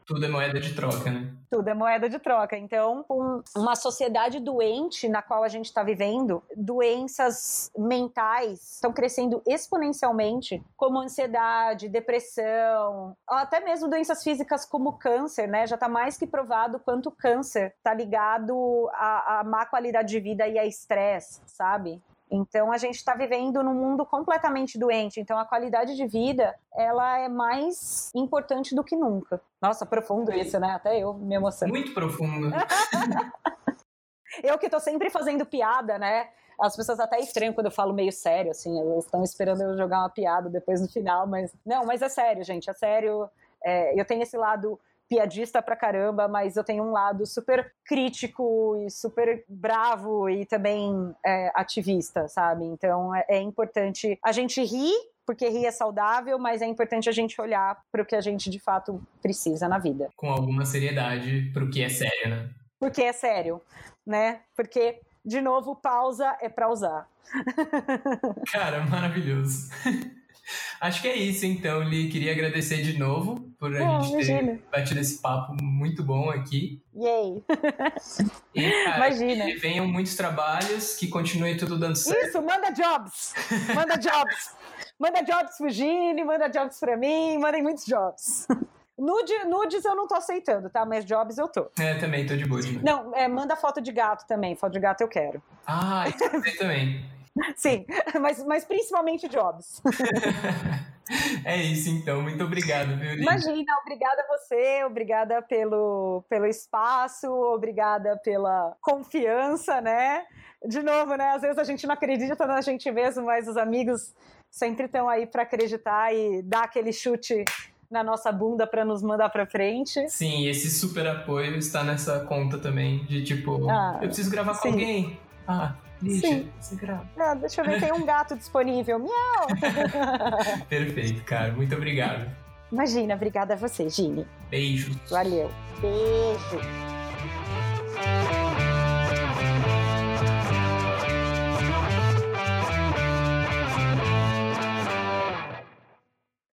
Tudo é moeda de troca, né? Tudo é moeda de troca. Então, um, uma sociedade doente na qual a gente está vivendo, doenças mentais estão crescendo exponencialmente, como ansiedade, depressão, até mesmo doenças físicas como câncer, né? Já está mais que provado quanto o câncer está ligado à, à má qualidade de vida e a estresse, sabe? Então a gente está vivendo num mundo completamente doente. Então a qualidade de vida ela é mais importante do que nunca. Nossa, profundo isso, né? Até eu me emociono. Muito profundo. eu que estou sempre fazendo piada, né? As pessoas até estranham quando eu falo meio sério, assim, elas estão esperando eu jogar uma piada depois no final, mas não, mas é sério, gente, é sério. É, eu tenho esse lado piadista pra caramba, mas eu tenho um lado super crítico e super bravo e também é, ativista, sabe? Então é, é importante a gente rir porque rir é saudável, mas é importante a gente olhar para o que a gente de fato precisa na vida. Com alguma seriedade para o que é sério, né? Porque é sério, né? Porque, de novo, pausa é para usar. Cara, maravilhoso. Acho que é isso, então, Li. Queria agradecer de novo por a oh, gente ter imagina. batido esse papo muito bom aqui. Yay! E, cara, imagina. que venham muitos trabalhos, que continue tudo dando certo. Isso, manda jobs! Manda jobs! manda jobs pro Gini, manda jobs pra mim, mandem muitos jobs. Nude, nudes eu não tô aceitando, tá? Mas jobs eu tô. É, também, tô de boa. Não, é, manda foto de gato também. Foto de gato eu quero. Ah, isso eu também. Sim, mas, mas principalmente jobs. É isso então, muito obrigado, viu? Imagina, obrigada a você, obrigada pelo, pelo espaço, obrigada pela confiança, né? De novo, né? Às vezes a gente não acredita na gente mesmo, mas os amigos sempre estão aí para acreditar e dar aquele chute na nossa bunda para nos mandar para frente. Sim, esse super apoio está nessa conta também de tipo, ah, eu preciso gravar sim. com alguém. Ah, Sim. grava. Ah, deixa eu ver, tem um gato disponível. Miau! Perfeito, cara. Muito obrigado. Imagina, obrigada a você, Gini. Beijo. Valeu. Beijo.